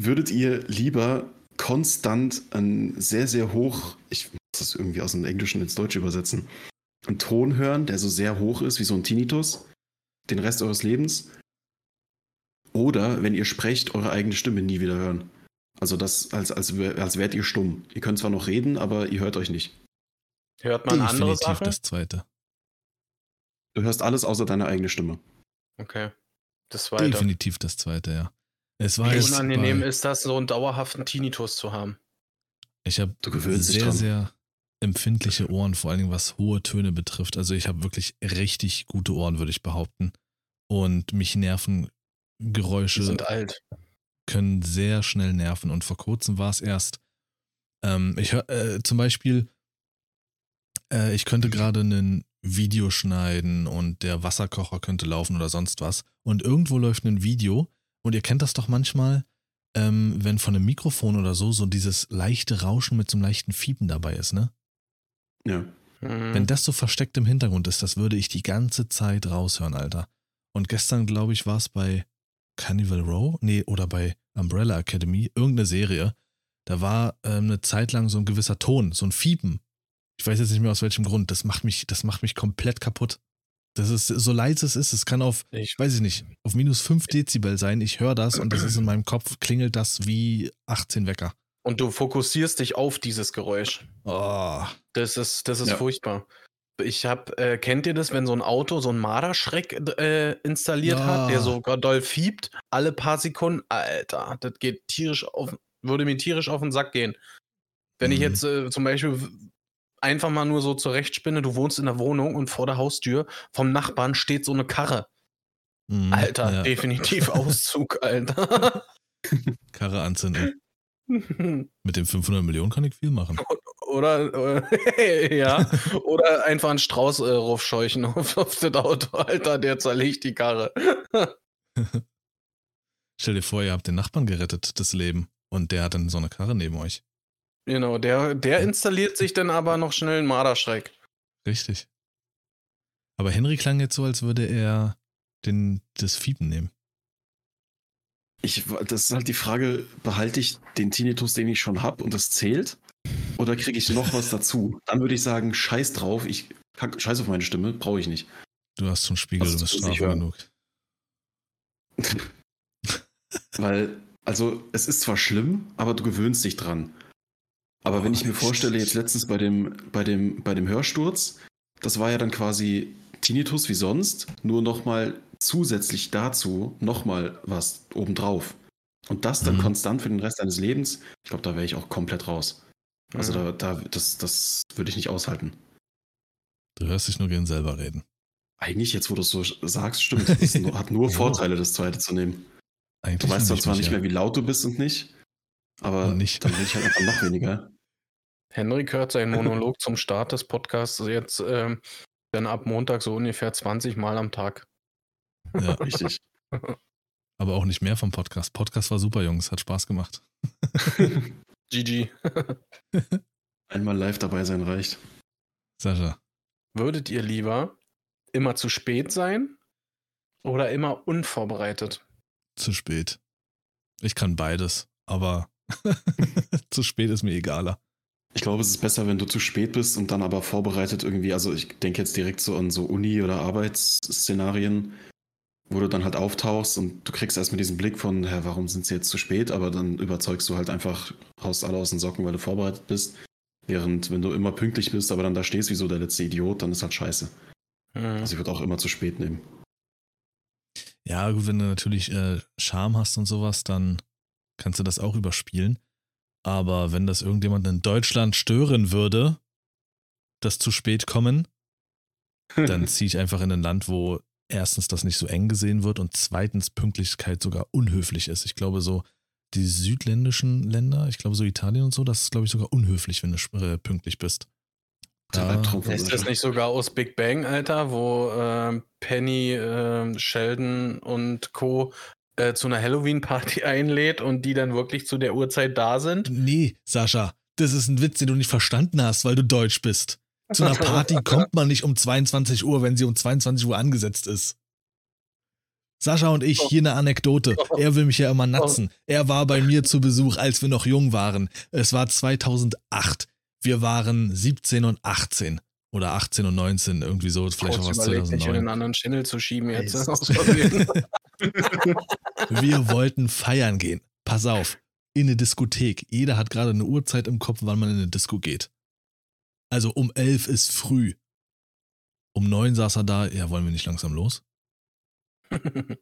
Würdet ihr lieber konstant ein sehr, sehr hoch, ich muss das irgendwie aus dem Englischen ins Deutsche übersetzen, einen Ton hören, der so sehr hoch ist, wie so ein Tinnitus, den Rest eures Lebens? Oder, wenn ihr sprecht, eure eigene Stimme nie wieder hören? Also das, als, als, als wärt ihr stumm. Ihr könnt zwar noch reden, aber ihr hört euch nicht. Hört man andere Definitiv Sachen? das zweite. Du hörst alles außer deine eigene Stimme. Okay. Das zweite. Definitiv das zweite, ja. Es war Wie unangenehm bei, ist das, so einen dauerhaften Tinnitus zu haben? Ich habe sehr, sehr empfindliche Ohren, vor allen Dingen was hohe Töne betrifft. Also ich habe wirklich richtig gute Ohren, würde ich behaupten. Und mich nerven Die Geräusche, sind alt. können sehr schnell nerven. Und vor kurzem war es erst, ähm, ich hör, äh, zum Beispiel, äh, ich könnte gerade ein Video schneiden und der Wasserkocher könnte laufen oder sonst was. Und irgendwo läuft ein Video und ihr kennt das doch manchmal, ähm, wenn von einem Mikrofon oder so so dieses leichte Rauschen mit so einem leichten Fiepen dabei ist, ne? Ja. Mhm. Wenn das so versteckt im Hintergrund ist, das würde ich die ganze Zeit raushören, Alter. Und gestern, glaube ich, war es bei Carnival Row, nee, oder bei Umbrella Academy, irgendeine Serie. Da war ähm, eine Zeit lang so ein gewisser Ton, so ein Fiepen. Ich weiß jetzt nicht mehr aus welchem Grund. Das macht mich, das macht mich komplett kaputt. Das ist so leise es ist, es kann auf, ich, weiß ich nicht, auf minus 5 Dezibel sein. Ich höre das und das ist in meinem Kopf, klingelt das wie 18 Wecker. und du fokussierst dich auf dieses Geräusch. Oh, Das ist, das ist Ja. furchtbar. Ich hab, äh, kennt ihr das, wenn so ein Auto so einen Marderschreck äh, installiert Ja. hat, der sogar doll fiebt, alle paar Sekunden? Alter, das geht tierisch auf, würde mir tierisch auf den Sack gehen. Wenn ich Mhm. jetzt äh, zum Beispiel einfach mal nur so zurechtspinne, du wohnst in der Wohnung und vor der Haustür vom Nachbarn steht so eine Karre. mhm, Alter, ja, definitiv Auszug, Alter. Karre anzünden. Mit dem 500 Millionen kann ich viel machen. Oder, äh, ja, oder einfach einen Strauß äh, raufscheuchen auf, auf das Auto, Alter, der zerlegt die Karre. Stell dir vor, ihr habt den Nachbarn gerettet, das Leben. Und der hat dann so eine Karre neben euch. Genau, der, der installiert sich dann aber noch schnell einen Marderschreck. Richtig. Aber Henry klang jetzt so, als würde er den, das Fiepen nehmen. Ich, das ist halt die Frage, behalte ich den Tinnitus, den ich schon habe und das zählt? Oder kriege ich noch was dazu? Dann würde ich sagen, scheiß drauf, ich kack, scheiß auf meine Stimme, brauche ich nicht. Du hast schon Spiegel, Was du bist hören? genug. Weil, also, es ist zwar schlimm, aber du gewöhnst dich dran. Aber wenn ich mir vorstelle, jetzt letztens bei dem, bei dem, bei dem Hörsturz, das war ja dann quasi Tinnitus wie sonst, nur nochmal zusätzlich dazu nochmal was obendrauf. Und das dann Mhm. konstant für den Rest deines Lebens, ich glaube, da wäre ich auch komplett raus. Also Mhm. da, da, das, das würde ich nicht aushalten. Du hörst dich nur gern selber reden. Eigentlich, jetzt wo du es so sagst, stimmt. Es hat nur. Vorteile, das zweite zu nehmen. Eigentlich Du weißt zwar nicht mehr, wie laut du bist und nicht, aber Und nicht. dann will ich halt einfach noch weniger. Henrik hört seinen Monolog zum Start des Podcasts jetzt ähm, dann ab Montag so ungefähr 20 Mal am Tag. Ja, Richtig. aber auch nicht mehr vom Podcast. Podcast war super, Jungs. Hat Spaß gemacht. GG. Einmal live dabei sein reicht. Sascha, Würdet ihr lieber immer zu spät sein oder immer unvorbereitet? zu spät. Ich kann beides, aber zu spät ist mir egaler. Ich glaube, es ist besser, wenn du zu spät bist und dann aber vorbereitet irgendwie, also ich denke jetzt direkt so an so Uni- oder Arbeitsszenarien, wo du dann halt auftauchst und du kriegst erstmal diesen Blick von, hä, warum sind sie jetzt zu spät, aber dann überzeugst du halt einfach, haust alle aus den Socken, weil du vorbereitet bist. Während, wenn du immer pünktlich bist, aber dann da stehst wie so der letzte Idiot, dann ist halt scheiße. Mhm. Also ich würde auch immer zu spät nehmen. Ja, gut, wenn du natürlich äh, Charme hast und sowas, dann kannst du das auch überspielen. Aber wenn das irgendjemand in Deutschland stören würde, das zu spät kommen, dann ziehe ich einfach in ein Land, wo erstens das nicht so eng gesehen wird und zweitens Pünktlichkeit sogar unhöflich ist. Ich glaube, so die südländischen Länder, ich glaube so Italien und so, das ist, glaube ich, sogar unhöflich, wenn du äh, pünktlich bist. Da- Ist das nicht sogar aus Big Bang, Alter, wo ähm, Penny, ähm, Sheldon und Co. Äh, zu einer Halloween-Party einlädt und die dann wirklich zu der Uhrzeit da sind? Nee, Sascha, das ist ein Witz, den du nicht verstanden hast, weil du deutsch bist. Zu einer Party kommt man nicht um 22 Uhr, wenn sie um 22 Uhr angesetzt ist. Sascha und ich, hier eine Anekdote. Er will mich ja immer natzen. Er war bei mir zu Besuch, als wir noch jung waren. Es war 2008. Wir waren 17 und 18. Oder 18 und 19, irgendwie so. Vielleicht auch was überlegt, mich in 2009. einen anderen Channel zu schieben jetzt. Wir wollten feiern gehen. Pass auf. in eine Diskothek. Jeder hat gerade eine Uhrzeit im Kopf, wann man in eine Disco geht. Also um elf ist früh. Um neun saß er da, ja, wollen wir nicht langsam los?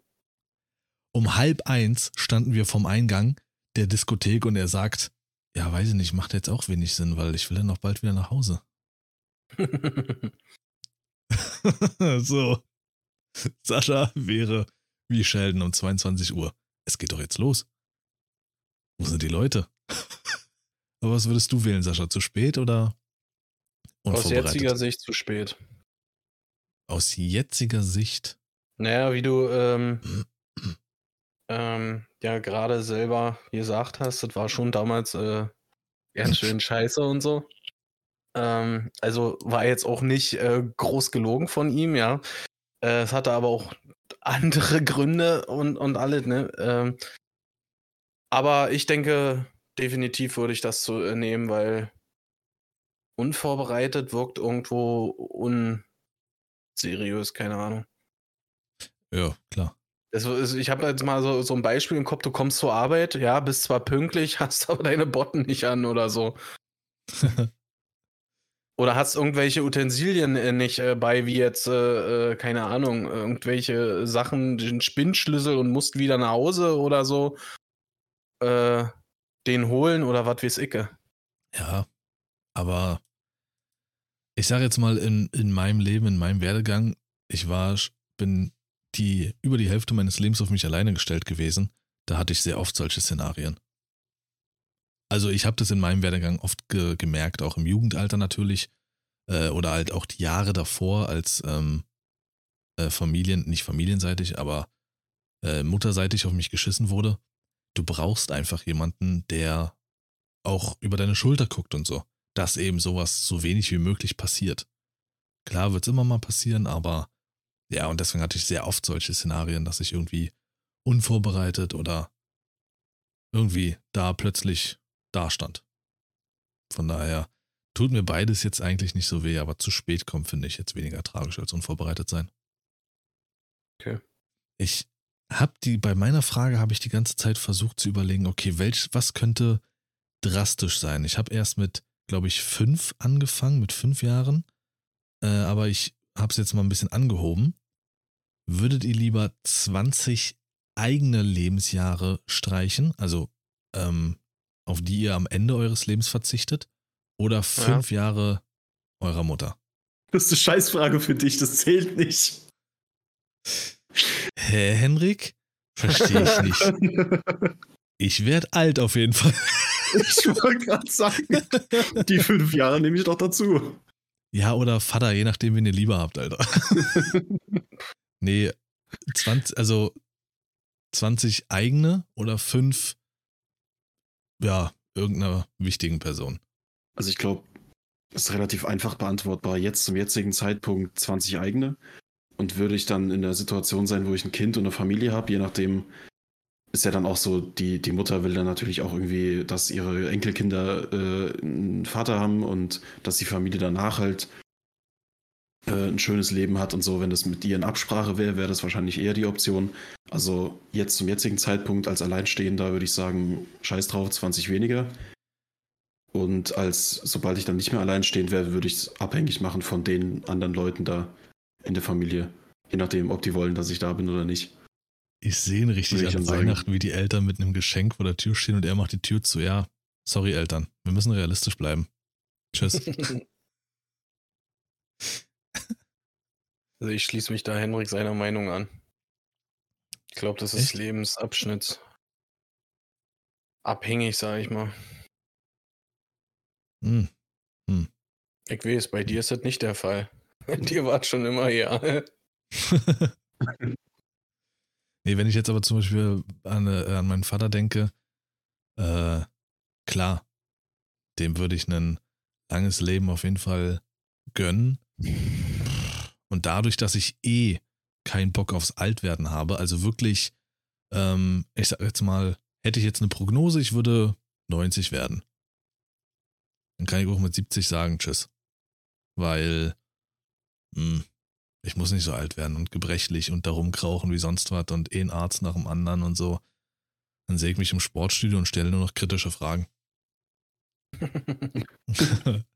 um halb eins standen wir vom Eingang der Diskothek und er sagt, ja, weiß ich nicht, macht jetzt auch wenig Sinn, weil ich will dann noch bald wieder nach Hause. so. Sascha wäre wie Sheldon um 22 Uhr. Es geht doch jetzt los. Wo sind die Leute? Aber was würdest du wählen, Sascha? Zu spät oder Aus jetziger Sicht zu spät. Aus jetziger Sicht? Naja, wie du ähm, ähm, ja gerade selber gesagt hast, das war schon damals äh, ganz schön scheiße und so. Ähm, also war jetzt auch nicht äh, groß gelogen von ihm, ja. Äh, es hatte aber auch andere Gründe und, und alles, ne? Ähm, aber ich denke, definitiv würde ich das so äh, nehmen, weil unvorbereitet wirkt irgendwo unseriös, keine Ahnung. Ja, klar. Also, ich habe jetzt mal so, so ein Beispiel im Kopf, du kommst zur Arbeit, ja, bist zwar pünktlich, hast aber deine Botten nicht an oder so. oder hast irgendwelche Utensilien äh, nicht äh, bei, wie jetzt, äh, äh, keine Ahnung, irgendwelche Sachen, den Spinnschlüssel und musst wieder nach Hause oder so äh, den holen oder was weiß ich. Ja, aber ich sage jetzt mal, in, in meinem Leben, in meinem Werdegang, ich war, bin die über die Hälfte meines Lebens auf mich alleine gestellt gewesen. Da hatte ich sehr oft solche Szenarien. Also ich habe das in meinem Werdegang oft ge gemerkt, auch im Jugendalter natürlich, äh, oder halt auch die Jahre davor, als ähm, äh, Familien, nicht familienseitig, aber äh, mutterseitig auf mich geschissen wurde. Du brauchst einfach jemanden, der auch über deine Schulter guckt und so, dass eben sowas so wenig wie möglich passiert. Klar wird es immer mal passieren, aber ja, und deswegen hatte ich sehr oft solche Szenarien, dass ich irgendwie unvorbereitet oder irgendwie da plötzlich dastand. Von daher tut mir beides jetzt eigentlich nicht so weh, aber zu spät kommen finde ich jetzt weniger tragisch als unvorbereitet sein. Okay. Ich habe die, bei meiner Frage habe ich die ganze Zeit versucht zu überlegen, okay, welch, was könnte drastisch sein? Ich habe erst mit, glaube ich, fünf angefangen, mit fünf Jahren, äh, aber ich habe es jetzt mal ein bisschen angehoben würdet ihr lieber 20 eigene Lebensjahre streichen, also ähm, auf die ihr am Ende eures Lebens verzichtet, oder fünf ja. Jahre eurer Mutter? Das ist eine Scheißfrage für dich, das zählt nicht. Hä, Henrik? Verstehe ich nicht. Ich werde alt auf jeden Fall. Ich wollte gerade sagen, die fünf Jahre nehme ich doch dazu. Ja, oder Vater, je nachdem, wen ihr lieber habt, Alter. Nee, 20, also 20 eigene oder fünf, ja, irgendeiner wichtigen Person. Also ich glaube, das ist relativ einfach beantwortbar. Jetzt zum jetzigen Zeitpunkt 20 eigene. Und würde ich dann in der Situation sein, wo ich ein Kind und eine Familie habe, je nachdem, ist ja dann auch so, die, die Mutter will dann natürlich auch irgendwie, dass ihre Enkelkinder äh, einen Vater haben und dass die Familie danach halt äh, ein schönes Leben hat und so. Wenn das mit ihr in Absprache wäre, wäre das wahrscheinlich eher die Option. Also jetzt zum jetzigen Zeitpunkt als Alleinstehender würde ich sagen, scheiß drauf, 20 weniger. Und als sobald ich dann nicht mehr alleinstehend wäre, würde ich es abhängig machen von den anderen Leuten da in der Familie. Je nachdem, ob die wollen, dass ich da bin oder nicht. Ich sehe ihn richtig an Weihnachten, sagen. wie die Eltern mit einem Geschenk vor der Tür stehen und er macht die Tür zu. Ja, sorry Eltern, wir müssen realistisch bleiben. Tschüss. Also ich schließe mich da Henrik seiner Meinung an. Ich glaube, das ist Echt? Lebensabschnitt abhängig, sage ich mal. Hm. Hm. Ich weiß, bei dir ist das nicht der Fall. Bei dir war es schon immer ja. nee, wenn ich jetzt aber zum Beispiel an, äh, an meinen Vater denke, äh, klar, dem würde ich ein langes Leben auf jeden Fall gönnen. Und dadurch, dass ich eh keinen Bock aufs Altwerden habe, also wirklich, ähm, ich sag jetzt mal, hätte ich jetzt eine Prognose, ich würde 90 werden. Dann kann ich auch mit 70 sagen, tschüss. Weil, mh, hm, ich muss nicht so alt werden und gebrechlich und darum krauchen wie sonst was und eh ein Arzt nach dem anderen und so. Dann sehe ich mich im Sportstudio und stelle nur noch kritische Fragen.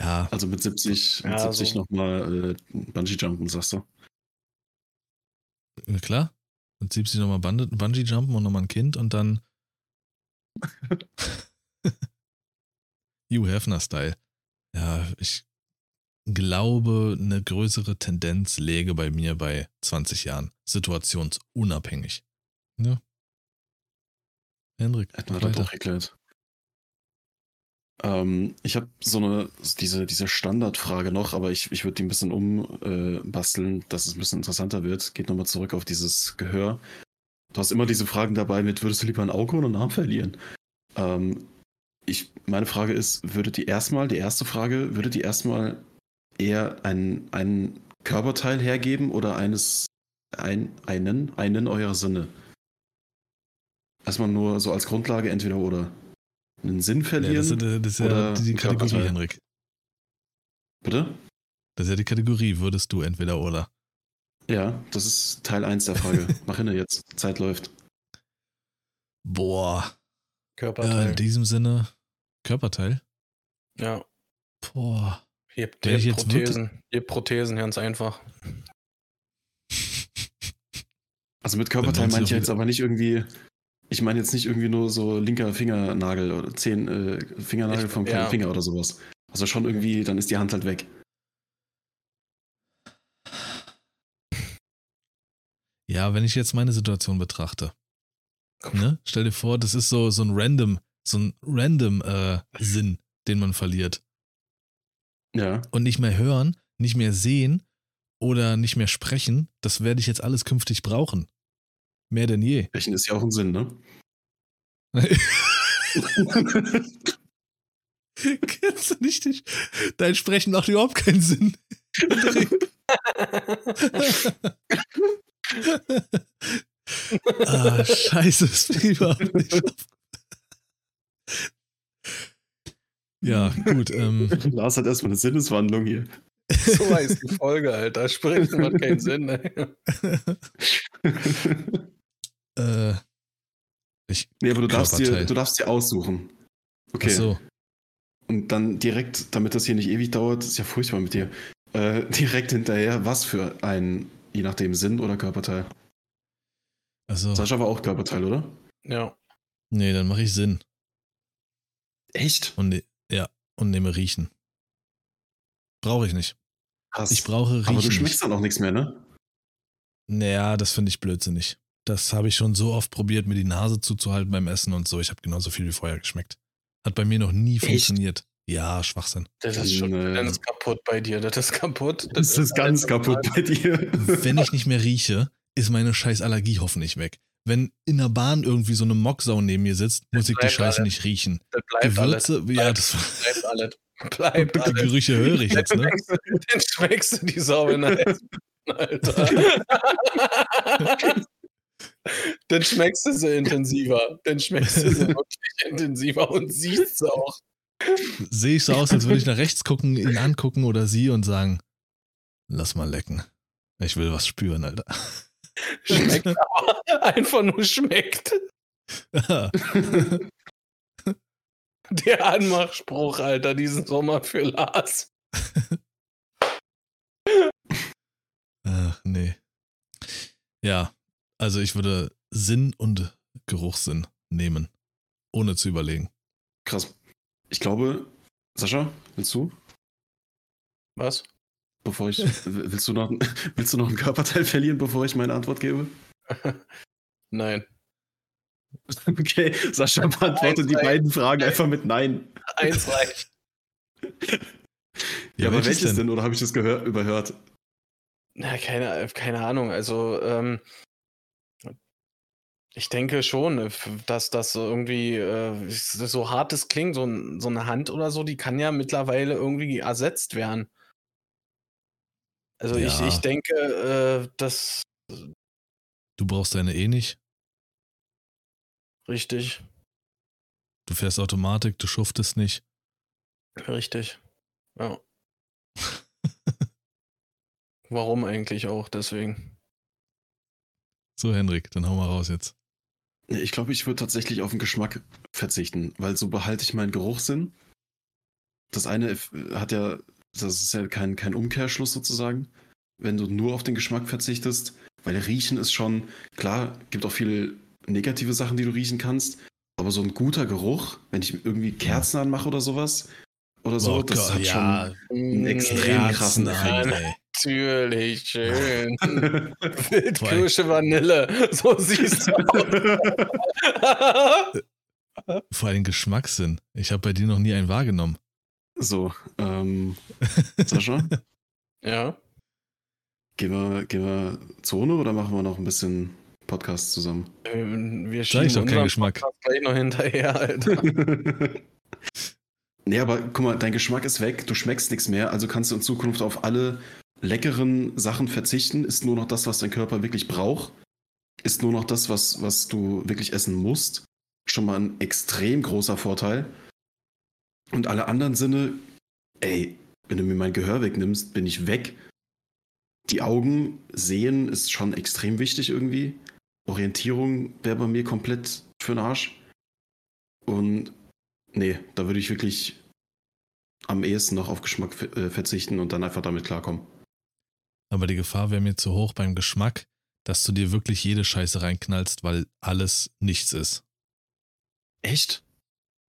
ja. Also mit 70, mit Ja, 70 so. nochmal äh, Bungee-Jumpen, sagst du? Na klar. Mit 70 nochmal Bungee- Bungee-Jumpen und nochmal ein Kind und dann Hugh Hefner-Style. Ja, ich glaube, eine größere Tendenz läge bei mir bei 20 Jahren. Situationsunabhängig. Ja. Henrik, Hätten wir doch geklärt. Ähm, ich habe so eine, diese, diese Standardfrage noch, aber ich, ich würde die ein bisschen umbasteln, äh, dass es ein bisschen interessanter wird. Geht nochmal zurück auf dieses Gehör. Du hast immer diese Fragen dabei mit, würdest du lieber ein Auge oder einen Arm verlieren? Ähm, ich, meine Frage ist, würde die erstmal, die erste Frage, würde die erstmal eher einen, einen Körperteil hergeben oder eines, ein, einen, einen eurer Sinne? Erstmal nur so als Grundlage entweder oder. Einen Sinn Ja, verlieren? das, ist, das ist ja oder die Kategorie, Körperteil? Henrik. Bitte? Das ist ja die Kategorie, würdest du entweder oder. Ja, das ist Teil 1 der Frage. Mach hin jetzt. Zeit läuft. Boah. Äh, Körperteil. in diesem Sinne, Körperteil. ja. Boah. Ihr, ihr jetzt Prothesen. Ihr Prothesen, ganz einfach. Also mit Körperteil meine ich jetzt aber nicht irgendwie. Ich meine jetzt nicht irgendwie nur so linker Fingernagel oder zehn äh, Fingernagel Ich- vom kleinen ja. Finger oder sowas. Also schon irgendwie, dann ist die Hand halt weg. Ja, wenn ich jetzt meine Situation betrachte. Ne? Stell dir vor, das ist so, so ein random, so ein random äh, Sinn, den man verliert. Ja. Und nicht mehr hören, nicht mehr sehen oder nicht mehr sprechen, das werde ich jetzt alles künftig brauchen. Mehr denn je. Sprechen ist ja auch ein Sinn, ne? Kennst du nicht? dich? Dein Sprechen macht überhaupt keinen Sinn. ah, scheiße, ist mir überhaupt nicht. Ja, gut. Ähm, Lars hat erstmal eine Sinneswandlung hier. So heißt die Folge, Alter. Sprechen macht keinen Sinn, ey. ich, nee, aber du darfst, dir, du darfst dir aussuchen. Okay. ach so. Und dann direkt, damit das hier nicht ewig dauert, ist ja furchtbar mit dir, äh, direkt hinterher, was für ein, je nachdem, Sinn oder Körperteil. Also, Sascha war auch Körperteil, oder? Ja. nee, dann mache ich Sinn. Echt? Und ne, ja, und nehme Riechen. Brauche ich nicht. Krass. Ich brauche Riechen. aber du nicht. schmeckst dann auch nichts mehr, ne? Naja, das finde ich blödsinnig. Das habe ich schon so oft probiert, mir die Nase zuzuhalten beim Essen und so. Ich habe genauso viel wie vorher geschmeckt. Hat bei mir noch nie Echt? funktioniert. Ja, Schwachsinn. Das ist schon Nee. ganz kaputt bei dir. Das ist kaputt. Das ist ganz alles kaputt bei dir. Wenn ich nicht mehr rieche, ist meine scheiß Allergie hoffentlich weg. Wenn in der Bahn irgendwie so eine Mocksau neben mir sitzt, muss ich die Scheiße alles. nicht riechen. Das bleibt alles. Gewürze, ja, das Bleibt alles. Bleibt die alles. Gerüche höre ich jetzt, Den ne? schmeckst du- Den schmeckst du die Sau in der Essen, Alter. Dann schmeckst du sie intensiver. Dann schmeckst du sie wirklich intensiver und siehst sie auch. Sehe ich so aus, als würde ich nach rechts gucken, ihn angucken oder sie und sagen, lass mal lecken. Ich will was spüren, Alter. Schmeckt aber einfach nur schmeckt. Der Anmachspruch, Alter, diesen Sommer für Lars. Ach, nee. Ja, also ich würde Sinn und Geruchssinn nehmen, ohne zu überlegen. Krass. Ich glaube, Sascha, willst du? Was? Bevor ich. willst, du noch, willst du noch einen Körperteil verlieren, bevor ich meine Antwort gebe? Nein. Okay, Sascha beantwortet die beiden Fragen einfach mit Nein. Eins reicht. Ja, aber welches welches denn? Oder habe ich das überhört? Na, keine, keine Ahnung. Also, ähm, ich denke schon, äh, dass das irgendwie, äh, so hart es klingt, so, ein- so eine Hand oder so, die kann ja mittlerweile irgendwie ersetzt werden. Also ich, Ja. ich denke, äh, das Du brauchst deine eh nicht. richtig, Du fährst Automatik, du schuftest nicht. richtig. Ja. Warum eigentlich auch? Deswegen. So, Henrik, dann hau mal raus jetzt. Ich glaube, ich würde tatsächlich auf den Geschmack verzichten, weil so behalte ich meinen Geruchssinn. Das eine hat ja, das ist ja kein, kein Umkehrschluss sozusagen, wenn du nur auf den Geschmack verzichtest, weil Riechen ist schon, klar, gibt auch viele negative Sachen, die du riechen kannst, aber so ein guter Geruch, wenn ich irgendwie Kerzen anmache oder sowas, oder so, Oh das Gott, hat ja. schon einen extrem krassen Kerzen an, Effekt. Natürlich, schön. Wildkirsche Vanille. So siehst du aus. Vor allem Geschmackssinn. Ich habe bei dir noch nie einen wahrgenommen. so, ähm, Sascha, ja. gehen wir, gehen wir Zone oder machen wir noch ein bisschen Podcast zusammen? Ähm, Wir schieben doch, kein unseren Geschmack. Podcast gleich noch hinterher, Alter. nee, aber guck mal, dein Geschmack ist weg, du schmeckst nichts mehr, also kannst du in Zukunft auf alle leckeren Sachen verzichten, ist nur noch das, was dein Körper wirklich braucht, ist nur noch das, was, was du wirklich essen musst. Schon mal ein extrem großer Vorteil. Und alle anderen Sinne, ey, wenn du mir mein Gehör wegnimmst, bin ich weg. Die Augen sehen ist schon extrem wichtig irgendwie. Orientierung wäre bei mir komplett für den Arsch. Und nee, da würde ich wirklich am ehesten noch auf Geschmack äh, verzichten und dann einfach damit klarkommen. Aber die Gefahr wäre mir zu hoch beim Geschmack, dass du dir wirklich jede Scheiße reinknallst, weil alles nichts ist. Echt?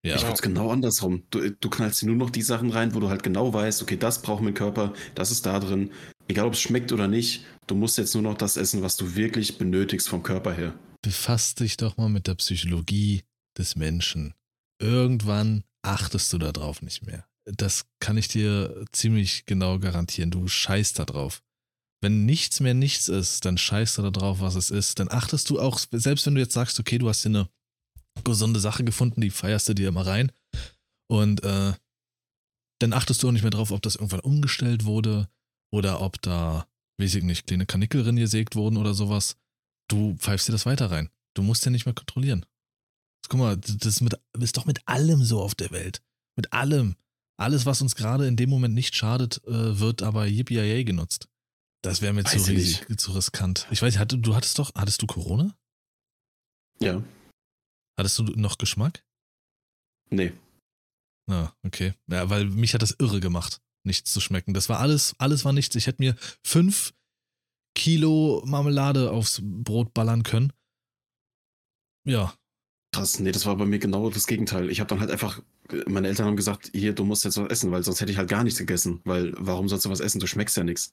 Ja. Ich würde es genau andersrum. Du, du knallst dir nur noch die Sachen rein, wo du halt genau weißt, okay, das braucht mein Körper, das ist da drin. Egal, ob es schmeckt oder nicht, du musst jetzt nur noch das essen, was du wirklich benötigst vom Körper her. Befass dich doch mal mit der Psychologie des Menschen. Irgendwann achtest du darauf nicht mehr. Das kann ich dir ziemlich genau garantieren. Du scheißt da drauf. Wenn nichts mehr nichts ist, dann scheißt du da drauf, was es ist. Dann achtest du auch, selbst wenn du jetzt sagst, okay, du hast hier eine gesunde Sache gefunden, die feierst du dir immer rein. Und äh, dann achtest du auch nicht mehr drauf, ob das irgendwann umgestellt wurde oder ob da, weiß ich nicht, kleine Kanickel drin gesägt wurden oder sowas. Du pfeifst dir das weiter rein. Du musst ja nicht mehr kontrollieren. Guck mal, das ist, mit, ist doch mit allem so auf der Welt. Mit allem. Alles, was uns gerade in dem Moment nicht schadet, äh, wird aber yippie genutzt. Das wäre mir zu Weiß ich riesig, zu riskant. Ich weiß, hatte, du hattest doch, hattest du Corona? Ja, Hattest du noch Geschmack? nee. Ah, okay. Ja, weil mich hat das irre gemacht, nichts zu schmecken. Das war alles, alles war nichts. Ich hätte mir fünf Kilo Marmelade aufs Brot ballern können. Ja, Krass, nee, das war bei mir genau das Gegenteil. Ich habe dann halt einfach, meine Eltern haben gesagt, hier, du musst jetzt was essen, weil sonst hätte ich halt gar nichts gegessen. Weil warum sollst du was essen? Du schmeckst ja nichts.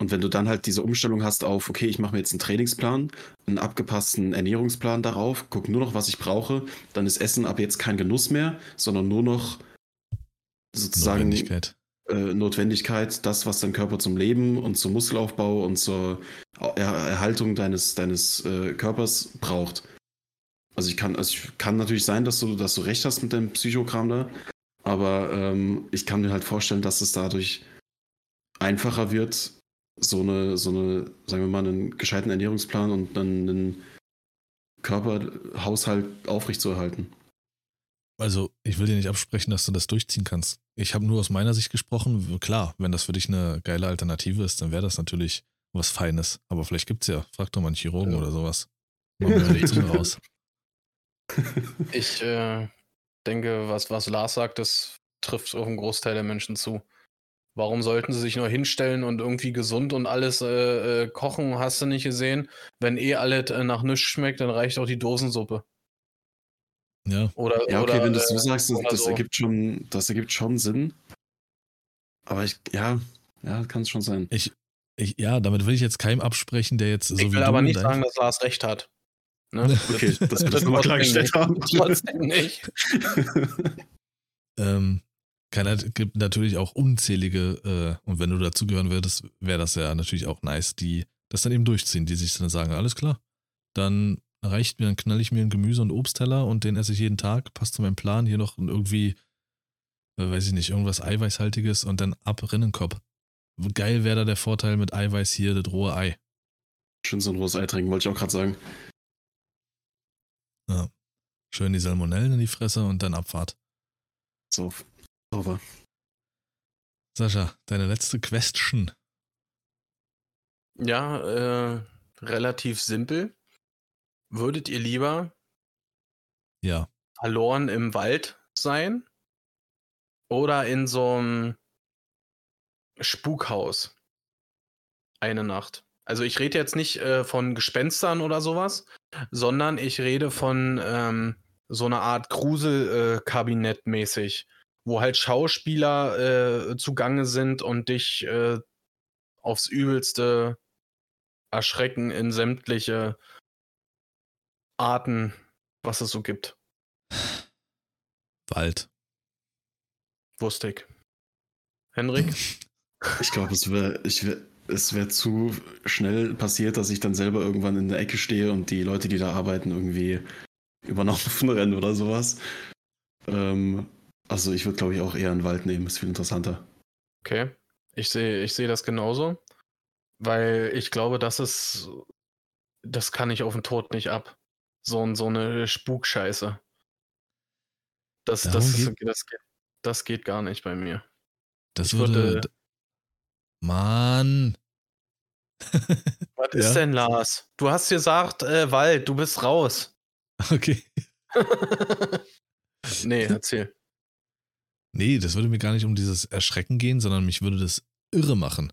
Und wenn du dann halt diese Umstellung hast auf, okay, ich mache mir jetzt einen Trainingsplan, einen abgepassten Ernährungsplan darauf, guck nur noch, was ich brauche, dann ist Essen ab jetzt kein Genuss mehr, sondern nur noch sozusagen Notwendigkeit. äh, Notwendigkeit, das, was dein Körper zum Leben und zum Muskelaufbau und zur er Erhaltung deines, deines äh, Körpers braucht. Also ich kann, also ich kann natürlich sein, dass du, dass du recht hast mit deinem Psychokram da, aber ähm, ich kann mir halt vorstellen, dass es dadurch einfacher wird, so eine, so eine, sagen wir mal, einen gescheiten Ernährungsplan und dann einen Körperhaushalt aufrechtzuerhalten. Also, ich will dir nicht absprechen, dass du das durchziehen kannst. Ich habe nur aus meiner Sicht gesprochen. Klar, wenn das für dich eine geile Alternative ist, dann wäre das natürlich was Feines. Aber vielleicht gibt's ja, frag doch mal einen Chirurgen Ja. oder sowas. Raus. Ich äh, denke, was, was Lars sagt, das trifft auf einen Großteil der Menschen zu. Warum sollten sie sich nur hinstellen und irgendwie gesund und alles äh, äh, kochen, hast du nicht gesehen? Wenn eh alles äh, nach nichts schmeckt, dann reicht auch die Dosensuppe. Ja, Oder, Ja, okay, oder, wenn du es so äh, sagst, das, das so. ergibt schon, das ergibt schon Sinn. Aber ich, ja, ja, kann es schon sein. ich, ja, damit will ich jetzt keinem absprechen, der jetzt so ich will aber nicht sagen, dass Lars recht hat. Ne? Okay, dass wir das nochmal klargestellt haben. Trotzdem nicht. Ähm, kann, gibt natürlich auch unzählige, äh, und wenn du dazugehören würdest, wäre das ja natürlich auch nice, die das dann eben durchziehen, die sich dann sagen, alles klar, dann reicht mir, dann knall ich mir einen Gemüse- und Obstteller und den esse ich jeden Tag, passt zu meinem Plan, hier noch irgendwie, äh, weiß ich nicht, irgendwas Eiweißhaltiges und dann ab Rinnenkopf. Geil wäre da der Vorteil mit Eiweiß hier, das rohe Ei. Schön so ein rohes Ei trinken, wollte ich auch gerade sagen. Schön die Salmonellen in die Fresse und dann Abfahrt. So, sauber. Sascha, deine letzte Question. Ja, äh, relativ simpel. Würdet ihr lieber Ja. verloren im Wald sein oder in so einem Spukhaus eine Nacht? Also ich rede jetzt nicht äh, von Gespenstern oder sowas, sondern ich rede von ähm, so einer Art Gruselkabinett mäßig, wo halt Schauspieler äh, zugange sind und dich äh, aufs Übelste erschrecken in sämtliche Arten, was es so gibt. Wald. Wusste ich. Henrik? Ich glaube, es wäre wär, es wär zu schnell passiert, dass ich dann selber irgendwann in der Ecke stehe und die Leute, die da arbeiten, irgendwie über den Haufen rennen oder sowas. Ähm, also ich würde, glaube ich, auch eher einen Wald nehmen. Ist viel interessanter. Okay. Ich sehe ich seh das genauso. Weil ich glaube, das ist. Das kann ich auf den Tod nicht ab. So, so eine Spukscheiße. Das, Darum das, geht- das, geht, das geht gar nicht bei mir. Das Ich würde. würde- Mann. Was Ja. ist denn, Lars? Du hast gesagt, äh, Wald, du bist raus. Okay. nee, erzähl. Nee, das würde mir gar nicht um dieses Erschrecken gehen, sondern mich würde das irre machen.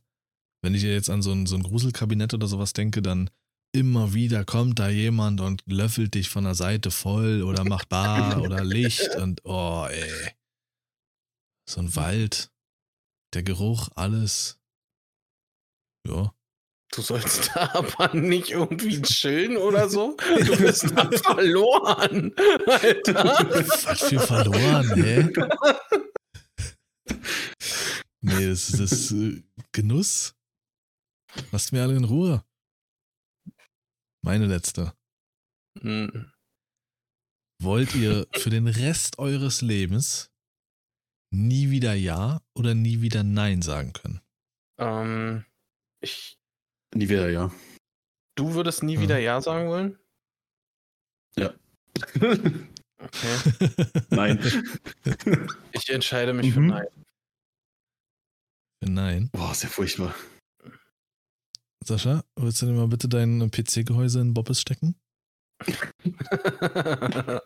Wenn ich jetzt an so ein, so ein Gruselkabinett oder sowas denke, dann immer wieder kommt da jemand und löffelt dich von der Seite voll oder macht Bar oder Licht und oh, ey. So ein Wald. Der Geruch, alles. Ja. Du sollst da aber nicht irgendwie chillen oder so. Du bist da verloren, Alter. Was für verloren, hä? Nee, das ist das äh, Genuss. Lasst mir alle in Ruhe. Meine letzte. Hm, Wollt ihr für den Rest eures Lebens nie wieder Ja oder nie wieder Nein sagen können? ähm, ich, Nie wieder, ja. du würdest nie Hm. wieder Ja sagen wollen? Okay. Nein. Ich entscheide mich für Mhm. Nein. Nein. Boah, ist ja furchtbar. Sascha, willst du dir mal bitte dein PC-Gehäuse in Bobbes stecken?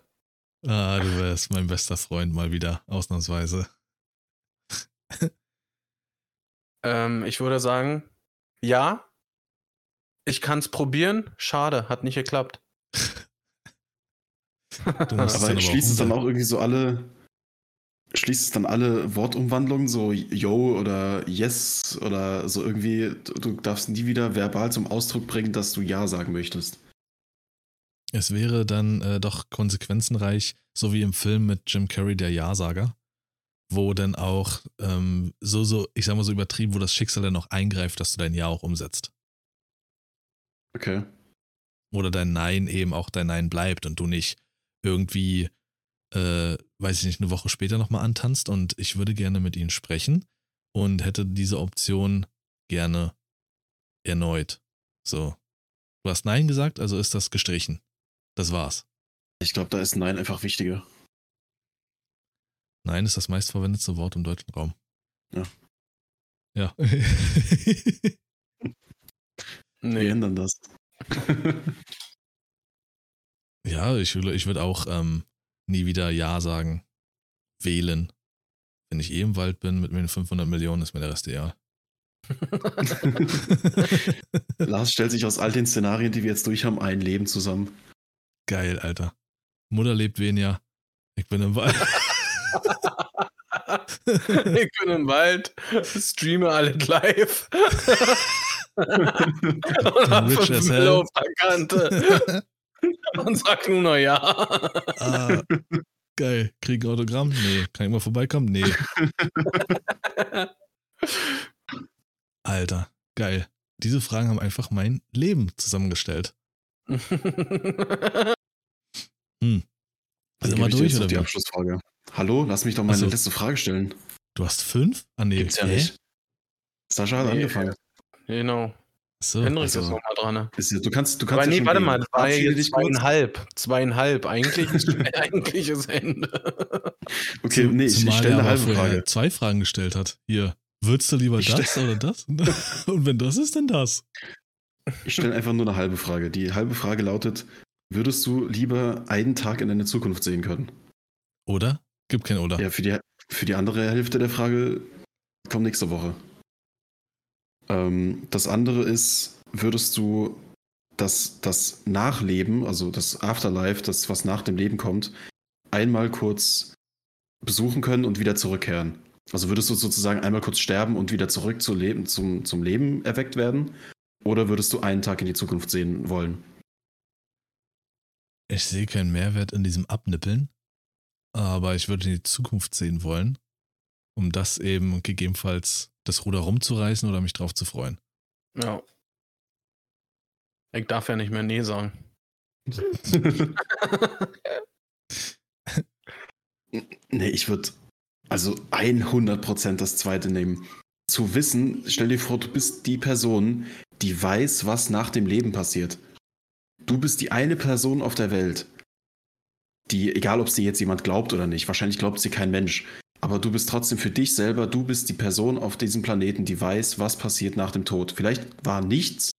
Ah, du wärst mein bester Freund mal wieder, ausnahmsweise. ähm, ich würde sagen, ja. Ich kann es probieren. Schade, hat nicht geklappt. Aber schließt es dann auch irgendwie so alle. Schließt es dann alle Wortumwandlungen, so Yo oder Yes oder so irgendwie, du du darfst nie wieder verbal zum Ausdruck bringen, dass du Ja sagen möchtest. Es wäre dann äh, doch konsequenzenreich, so wie im Film mit Jim Carrey, der Ja-Sager, wo dann auch ähm, so, so, ich sag mal so übertrieben, wo das Schicksal dann auch eingreift, dass du dein Ja auch umsetzt. Okay. Oder dein Nein eben auch dein Nein bleibt und du nicht irgendwie, äh, weiß ich nicht, eine Woche später nochmal antanzt und ich würde gerne mit ihnen sprechen und hätte diese Option gerne erneut. So. Du hast Nein gesagt, also ist das gestrichen. Das war's. Ich glaube, da ist Nein einfach wichtiger. Nein ist das meistverwendete Wort im deutschen Raum. Ja. Ja. Wir Nee. ändern das. ja, ich, will- ich würde auch ähm, nie wieder Ja sagen. Wählen. Wenn ich eh im Wald bin mit meinen 500 Millionen, ist mir der Rest egal. Lars stellt sich aus all den Szenarien, die wir jetzt durch haben, ein Leben zusammen. Geil, Alter. Mutter lebt weniger. Ich bin im Wald. ich bin im Wald, streame alle live. und Rich as hell. Kante. und sag nur noch ja. ah, geil. Krieg ein Autogramm? Nee. Kann ich mal vorbeikommen? Nee. Alter, geil. Diese Fragen haben einfach mein Leben zusammengestellt. Hm. Also Sind wir durch oder die wie? Abschlussfrage. Hallo, lass mich doch meine Ach so. letzte Frage stellen. Du hast fünf? Ah, nee. Gibt's ja nicht. Sascha hat Nee, angefangen. Genau. So, Henrik also, ist nochmal dran. Ne? Ist du kannst, du kannst Aber ja nee, schon warte gehen. mal, das war ja jetzt zweieinhalb. Zweieinhalb. Eigentlich ist eigentlich ist Ende. Okay, nee, ich, ich stelle eine halbe Frage. zwei Fragen gestellt hat. Hier, würdest du lieber Ich das oder das? Und wenn das ist, dann das. Ich stelle einfach nur eine halbe Frage. Die halbe Frage lautet: würdest du lieber einen Tag in deine Zukunft sehen können? Oder? Gibt kein Oder. Ja, für die, für die andere Hälfte der Frage kommt nächste Woche. Ähm, das andere ist, würdest du das, das Nachleben, also das Afterlife, das, was nach dem Leben kommt, einmal kurz besuchen können und wieder zurückkehren? Also würdest du sozusagen einmal kurz sterben und wieder zurück zu leben, zum, zum Leben erweckt werden? Oder würdest du einen Tag in die Zukunft sehen wollen? Ich sehe keinen Mehrwert in diesem Abnippeln, aber ich würde in die Zukunft sehen wollen, um das eben gegebenenfalls das Ruder rumzureißen oder mich drauf zu freuen. Ja. Ich darf ja nicht mehr Nee sagen. nee, ich würde also 100% das zweite nehmen. Zu wissen, stell dir vor, du bist die Person, die weiß, was nach dem Leben passiert. Du bist die eine Person auf der Welt, die, egal ob sie jetzt jemand glaubt oder nicht, wahrscheinlich glaubt sie kein Mensch, aber du bist trotzdem für dich selber, du bist die Person auf diesem Planeten, die weiß, was passiert nach dem Tod. Vielleicht war nichts,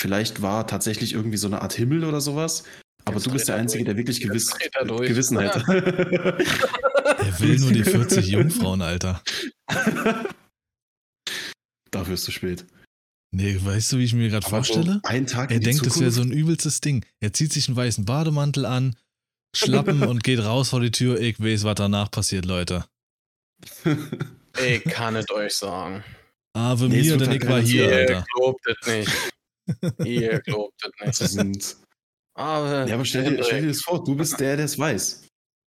vielleicht war tatsächlich irgendwie so eine Art Himmel oder sowas, aber Jetzt du bist der Einzige, durch. der wirklich gewiss, Gewissen hat. er will nur die 40 Jungfrauen, Alter. Dafür ist zu spät. Nee, weißt du, wie ich mir gerade vorstelle? So ein Tag er denkt, es wäre so ein übelstes Ding. Er zieht sich einen weißen Bademantel an, Schlappen und geht raus vor die Tür. Ich weiß, was danach passiert, Leute. Ich kann es euch sagen. Ave nee, mir, denn ich war hier, Ihr Alter. glaubt es nicht. Ihr glaubt es nicht. Das sind aber, ja, aber stell dir, stell dir das vor, du bist der, der es weiß.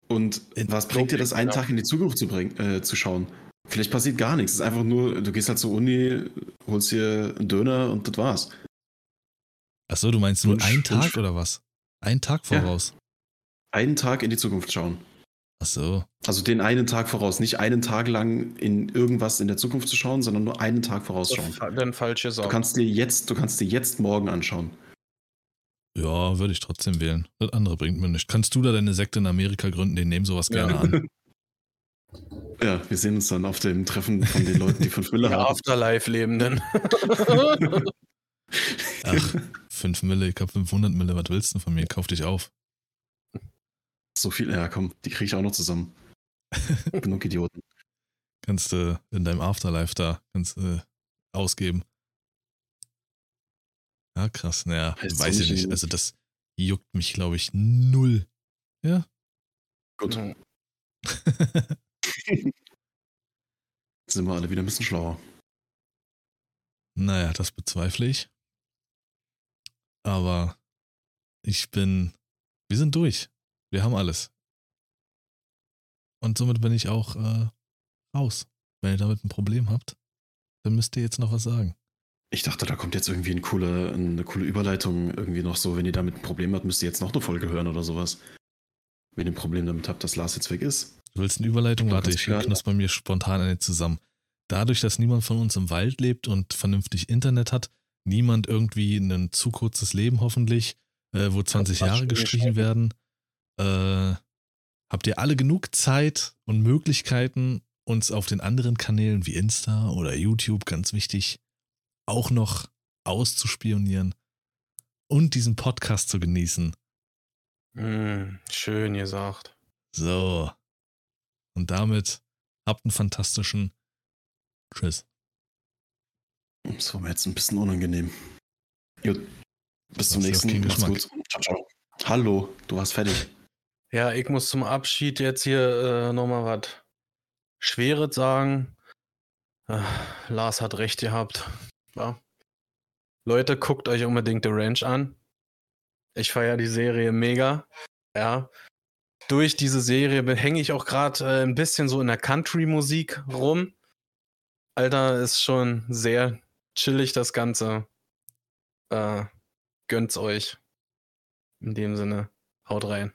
Und was bringt dir das, einen Tag in die Zukunft zu, bringen, äh, zu schauen? Vielleicht passiert gar nichts. Es ist einfach nur, du gehst halt zur Uni, holst dir einen Döner und das war's. Achso, du meinst nur einen Tag oder was? Einen Tag voraus? Ja. Einen Tag in die Zukunft schauen. Ach so. Also den einen Tag voraus. Nicht einen Tag lang in irgendwas in der Zukunft zu schauen, sondern nur einen Tag vorausschauen. Dann falsche Sorge. Du kannst dir jetzt, du kannst dir jetzt morgen anschauen. Ja, würde ich trotzdem wählen. Das andere bringt mir nichts. Kannst du da deine Sekte in Amerika gründen? Die nehmen sowas gerne ja. an. Ja, wir sehen uns dann auf dem Treffen von den Leuten, die 5 Mille haben. Afterlife-Lebenden. Ach, 5 Mille, ich hab 500 Mille. Was willst du von mir? Kauf dich auf. So viel, ja komm, die kriege ich auch noch zusammen. Genug Idioten. Kannst du äh, in deinem Afterlife da kannst, äh, ausgeben. Ja, krass. Naja, heißt weiß ich nicht. Also das juckt mich, glaube ich, null. Ja. Gut. sind wir alle wieder ein bisschen schlauer. Naja, das bezweifle ich. Aber ich bin. Wir sind durch. Wir haben alles. Und somit bin ich auch äh, raus. Wenn ihr damit ein Problem habt, dann müsst ihr jetzt noch was sagen. Ich dachte, da kommt jetzt irgendwie eine coole, eine coole Überleitung irgendwie noch so. Wenn ihr damit ein Problem habt, müsst ihr jetzt noch eine Folge hören oder sowas. Wenn ihr ein Problem damit habt, dass Lars jetzt weg ist. Du willst eine Überleitung? Warte, ich knusper bei mir spontan eine zusammen. Dadurch, dass niemand von uns im Wald lebt und vernünftig Internet hat, niemand irgendwie ein zu kurzes Leben hoffentlich, äh, wo 20 Jahre gestrichen werden, äh, habt ihr alle genug Zeit und Möglichkeiten, uns auf den anderen Kanälen wie Insta oder YouTube, ganz wichtig, auch noch auszuspionieren und diesen Podcast zu genießen. Mm, schön gesagt. So. Und damit habt einen fantastischen Tschüss. Das war mir jetzt ein bisschen unangenehm. Gut. Bis zum nächsten Mal. Ciao, ciao. Hallo, du warst fertig. Ja, ich muss zum Abschied jetzt hier äh, nochmal was Schweres sagen. Äh, Lars hat recht gehabt. Ja. Leute, guckt euch unbedingt The Ranch an. Ich feiere die Serie mega. Ja. Durch diese Serie hänge ich auch gerade äh, ein bisschen so in der Country-Musik rum. Alter, ist schon sehr chillig das Ganze. Äh, gönnt's euch. In dem Sinne, haut rein.